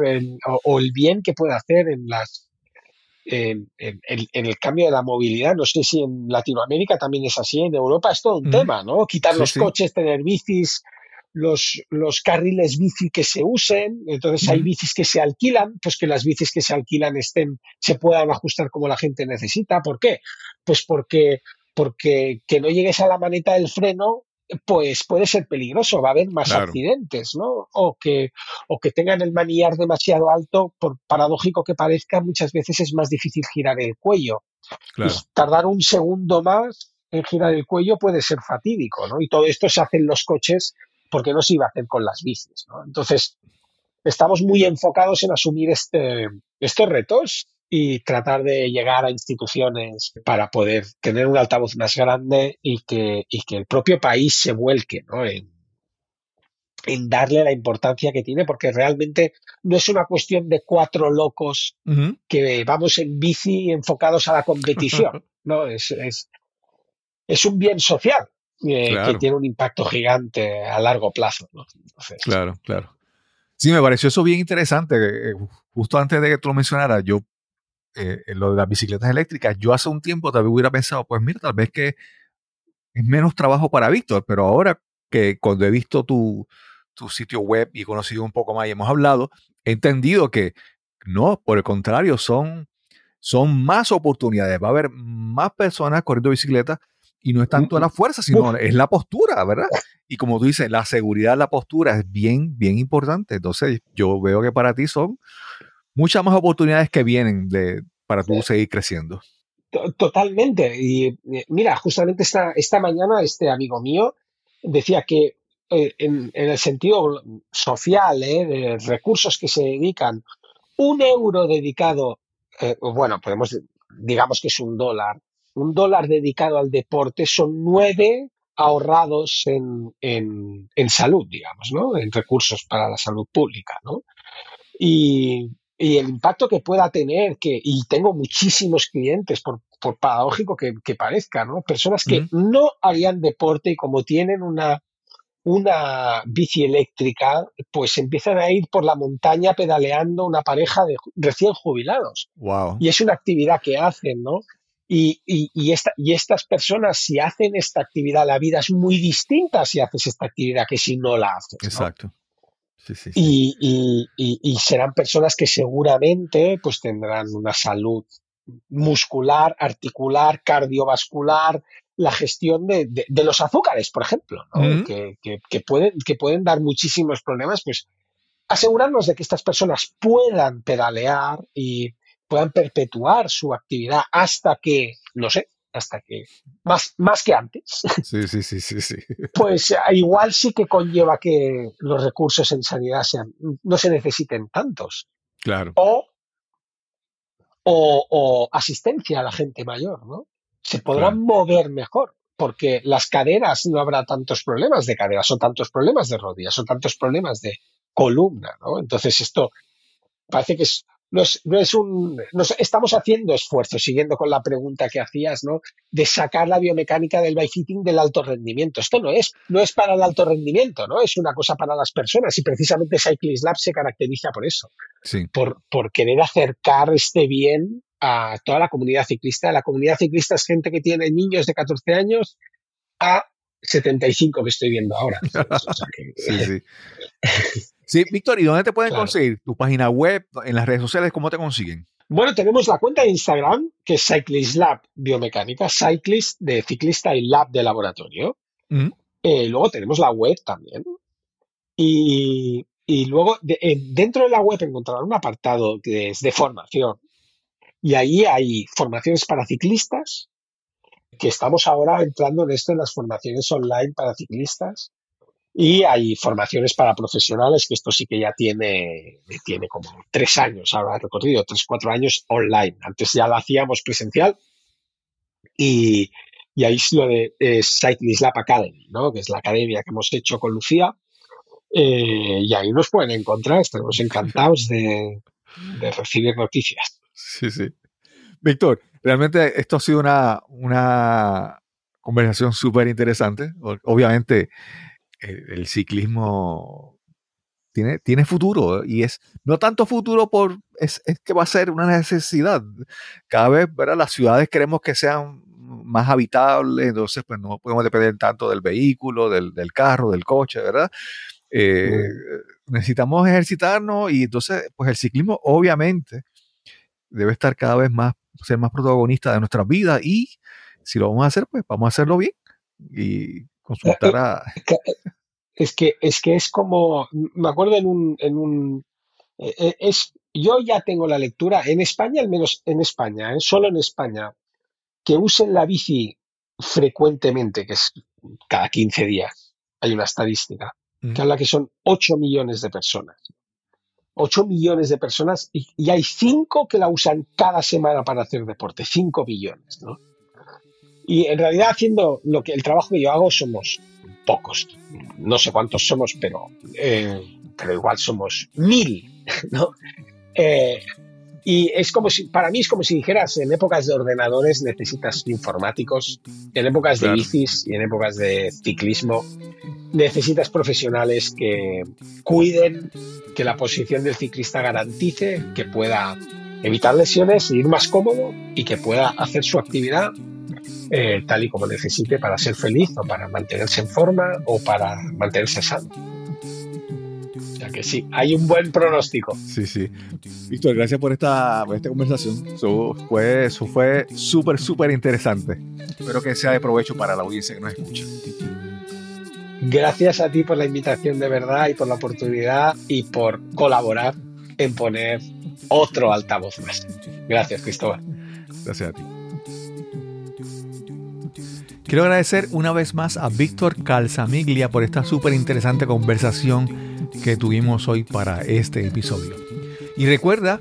o el bien que puede hacer en las en, en- en- en el cambio de la movilidad. No sé si en Latinoamérica también es así, en Europa es todo un tema, ¿no? Quitar Sí, los sí. coches, tener bicis, los, los carriles bici que se usen, entonces hay bicis que se alquilan, pues que las bicis que se alquilan estén, se puedan ajustar como la gente necesita. ¿Por qué? Pues porque, porque que no llegues a la maneta del freno, pues puede ser peligroso, va a haber más Claro. accidentes, ¿no? O que, o que tengan el manillar demasiado alto, por paradójico que parezca, muchas veces es más difícil girar el cuello. Claro. Y tardar un segundo más en girar el cuello puede ser fatídico, ¿no? Y todo esto se hace en los coches porque no se iba a hacer con las bicis, ¿no? Entonces, estamos muy enfocados en asumir este, estos retos y tratar de llegar a instituciones para poder tener un altavoz más grande y que, y que el propio país se vuelque, ¿no? En, en darle la importancia que tiene, porque realmente no es una cuestión de cuatro locos que vamos en bici enfocados a la competición, ¿no? Es, es, es un bien social eh, Claro. que tiene un impacto gigante a largo plazo, ¿no? Entonces, Claro, claro. Sí, me pareció eso bien interesante. eh, Justo antes de que tú lo mencionaras, yo, eh, en lo de las bicicletas eléctricas, yo hace un tiempo también hubiera pensado, pues mira, tal vez que es menos trabajo para Víctor, pero ahora que cuando he visto tu, tu sitio web y he conocido un poco más y hemos hablado, he entendido que no, por el contrario, son, son más oportunidades. Va a haber más personas corriendo bicicleta y no es tanto la fuerza, sino es la postura, ¿verdad? Y como tú dices, la seguridad, la postura es bien, bien importante. Entonces, yo veo que para ti son muchas más oportunidades que vienen de, para tú seguir creciendo. to- totalmente. Y eh, mira, justamente esta, esta mañana este amigo mío decía que eh, en, en el sentido social, eh, de recursos que se dedican, un euro dedicado eh, bueno, podemos, digamos que es un dólar. Un dólar dedicado al deporte son nueve ahorrados en, en, en salud, digamos, ¿no? En recursos para la salud pública, ¿no? Y, y el impacto que pueda tener, que, y tengo muchísimos clientes, por, por paradójico que, que parezca, ¿no? Personas que Ujú. no harían deporte y como tienen una, una bici eléctrica, pues empiezan a ir por la montaña pedaleando una pareja de recién jubilados. Wow. Y es una actividad que hacen, ¿no? Y, y, y, esta, y estas personas, si hacen esta actividad, la vida es muy distinta si haces esta actividad que si no la haces, ¿no? Exacto. Sí, sí, sí. Y, y- y- y serán personas que seguramente pues tendrán una salud muscular, articular, cardiovascular, la gestión de, de- de los azúcares, por ejemplo, que, que- que pueden, que pueden dar muchísimos problemas, pues asegurarnos de que estas personas puedan pedalear y puedan perpetuar su actividad hasta que, no sé, hasta que, más, más que antes, Sí, sí, sí, sí, sí. pues eh, igual sí que conlleva que los recursos en sanidad sean, no se necesiten tantos. Claro. O, o, o asistencia a la gente mayor, ¿no? Se podrán Claro. mover mejor, porque las caderas no habrá tantos problemas de caderas, o tantos problemas de rodillas, o tantos problemas de columna, ¿no? Entonces esto parece que es, no es, no es un, no es- estamos haciendo esfuerzos, siguiendo con la pregunta que hacías, ¿no? De sacar la biomecánica del bikefitting del alto rendimiento. Esto no es, no es para el alto rendimiento, ¿no? Es una cosa para las personas y precisamente Cyclist Lab se caracteriza por eso Sí. por, por querer acercar este bien a toda la comunidad ciclista. La comunidad ciclista es gente que tiene niños de 14 años a 75 que estoy viendo ahora. O sea que- Sí, sí. Sí, Víctor, ¿y dónde te pueden Claro. conseguir? ¿Tu página web? ¿En las redes sociales? ¿Cómo te consiguen? Bueno, tenemos la cuenta de Instagram, que es Cyclist Lab Biomecánica, Cyclist de ciclista y Lab de laboratorio. Ujú. Eh, luego tenemos la web también. Y, y luego de- eh, dentro de la web encontrarán un apartado que es de formación. Y ahí hay formaciones para ciclistas, que estamos ahora entrando en esto en las formaciones online para ciclistas. Y hay formaciones para profesionales, que esto sí que ya tiene, tiene como tres años ahora recorrido, tres, cuatro años online. Antes ya lo hacíamos presencial y, y ahí es lo de eh, Cyclist Lab Academy, ¿no? que es la academia que hemos hecho con Lucía. Eh, y ahí nos pueden encontrar, estaremos encantados de, recibir noticias. Sí, sí. Víctor, realmente esto ha sido una, una conversación súper interesante. Obviamente, el, el ciclismo tiene, tiene futuro y es no tanto futuro por es, es que va a ser una necesidad. Cada vez, ¿verdad? Las ciudades queremos que sean más habitables, entonces pues no podemos depender tanto del vehículo, del, del carro, del coche, ¿verdad? Eh, necesitamos ejercitarnos y entonces pues el ciclismo obviamente debe estar cada vez más, ser más protagonista de nuestras vidas y si lo vamos a hacer, pues vamos a hacerlo bien y consultar a... Es que es, que es como, me acuerdo en un, en un eh, eh, es, yo ya tengo la lectura, en España, al menos en España, eh, solo en España, que usen la bici frecuentemente, que es cada 15 días, hay una estadística, Mm. que habla que son 8 millones de personas. 8 millones de personas y, y hay 5 que la usan cada semana para hacer deporte, 5 millones, ¿no? Y en realidad haciendo lo que el trabajo que yo hago somos pocos, no sé cuántos somos, pero, eh, pero igual somos mil, ¿no? Eh, y es como si, para mí es como si dijeras, en épocas de ordenadores necesitas informáticos, en épocas Claro. de bicis y en épocas de ciclismo necesitas profesionales que cuiden que la posición del ciclista garantice que pueda evitar lesiones, ir más cómodo y que pueda hacer su actividad eh, tal y como necesite para ser feliz o para mantenerse en forma o para mantenerse sano. O sea que sí, hay un buen pronóstico. Sí, sí. Víctor, gracias por esta, por esta conversación. Eso fue eso fue súper, súper interesante. Espero que sea de provecho para la audiencia que nos escucha. Gracias a ti por la invitación de verdad y por la oportunidad y por colaborar en poner otro altavoz más. Gracias, Cristóbal. Gracias a ti. Quiero agradecer una vez más a Víctor Calzamiglia por esta súper interesante conversación que tuvimos hoy para este episodio. Y recuerda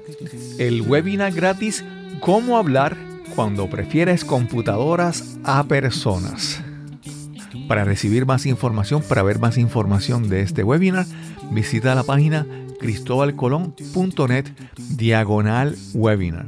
el webinar gratis Cómo hablar cuando prefieres computadoras a personas. Para recibir más información, para ver más información de este webinar, visita la página cristobalcolón.net diagonal webinar.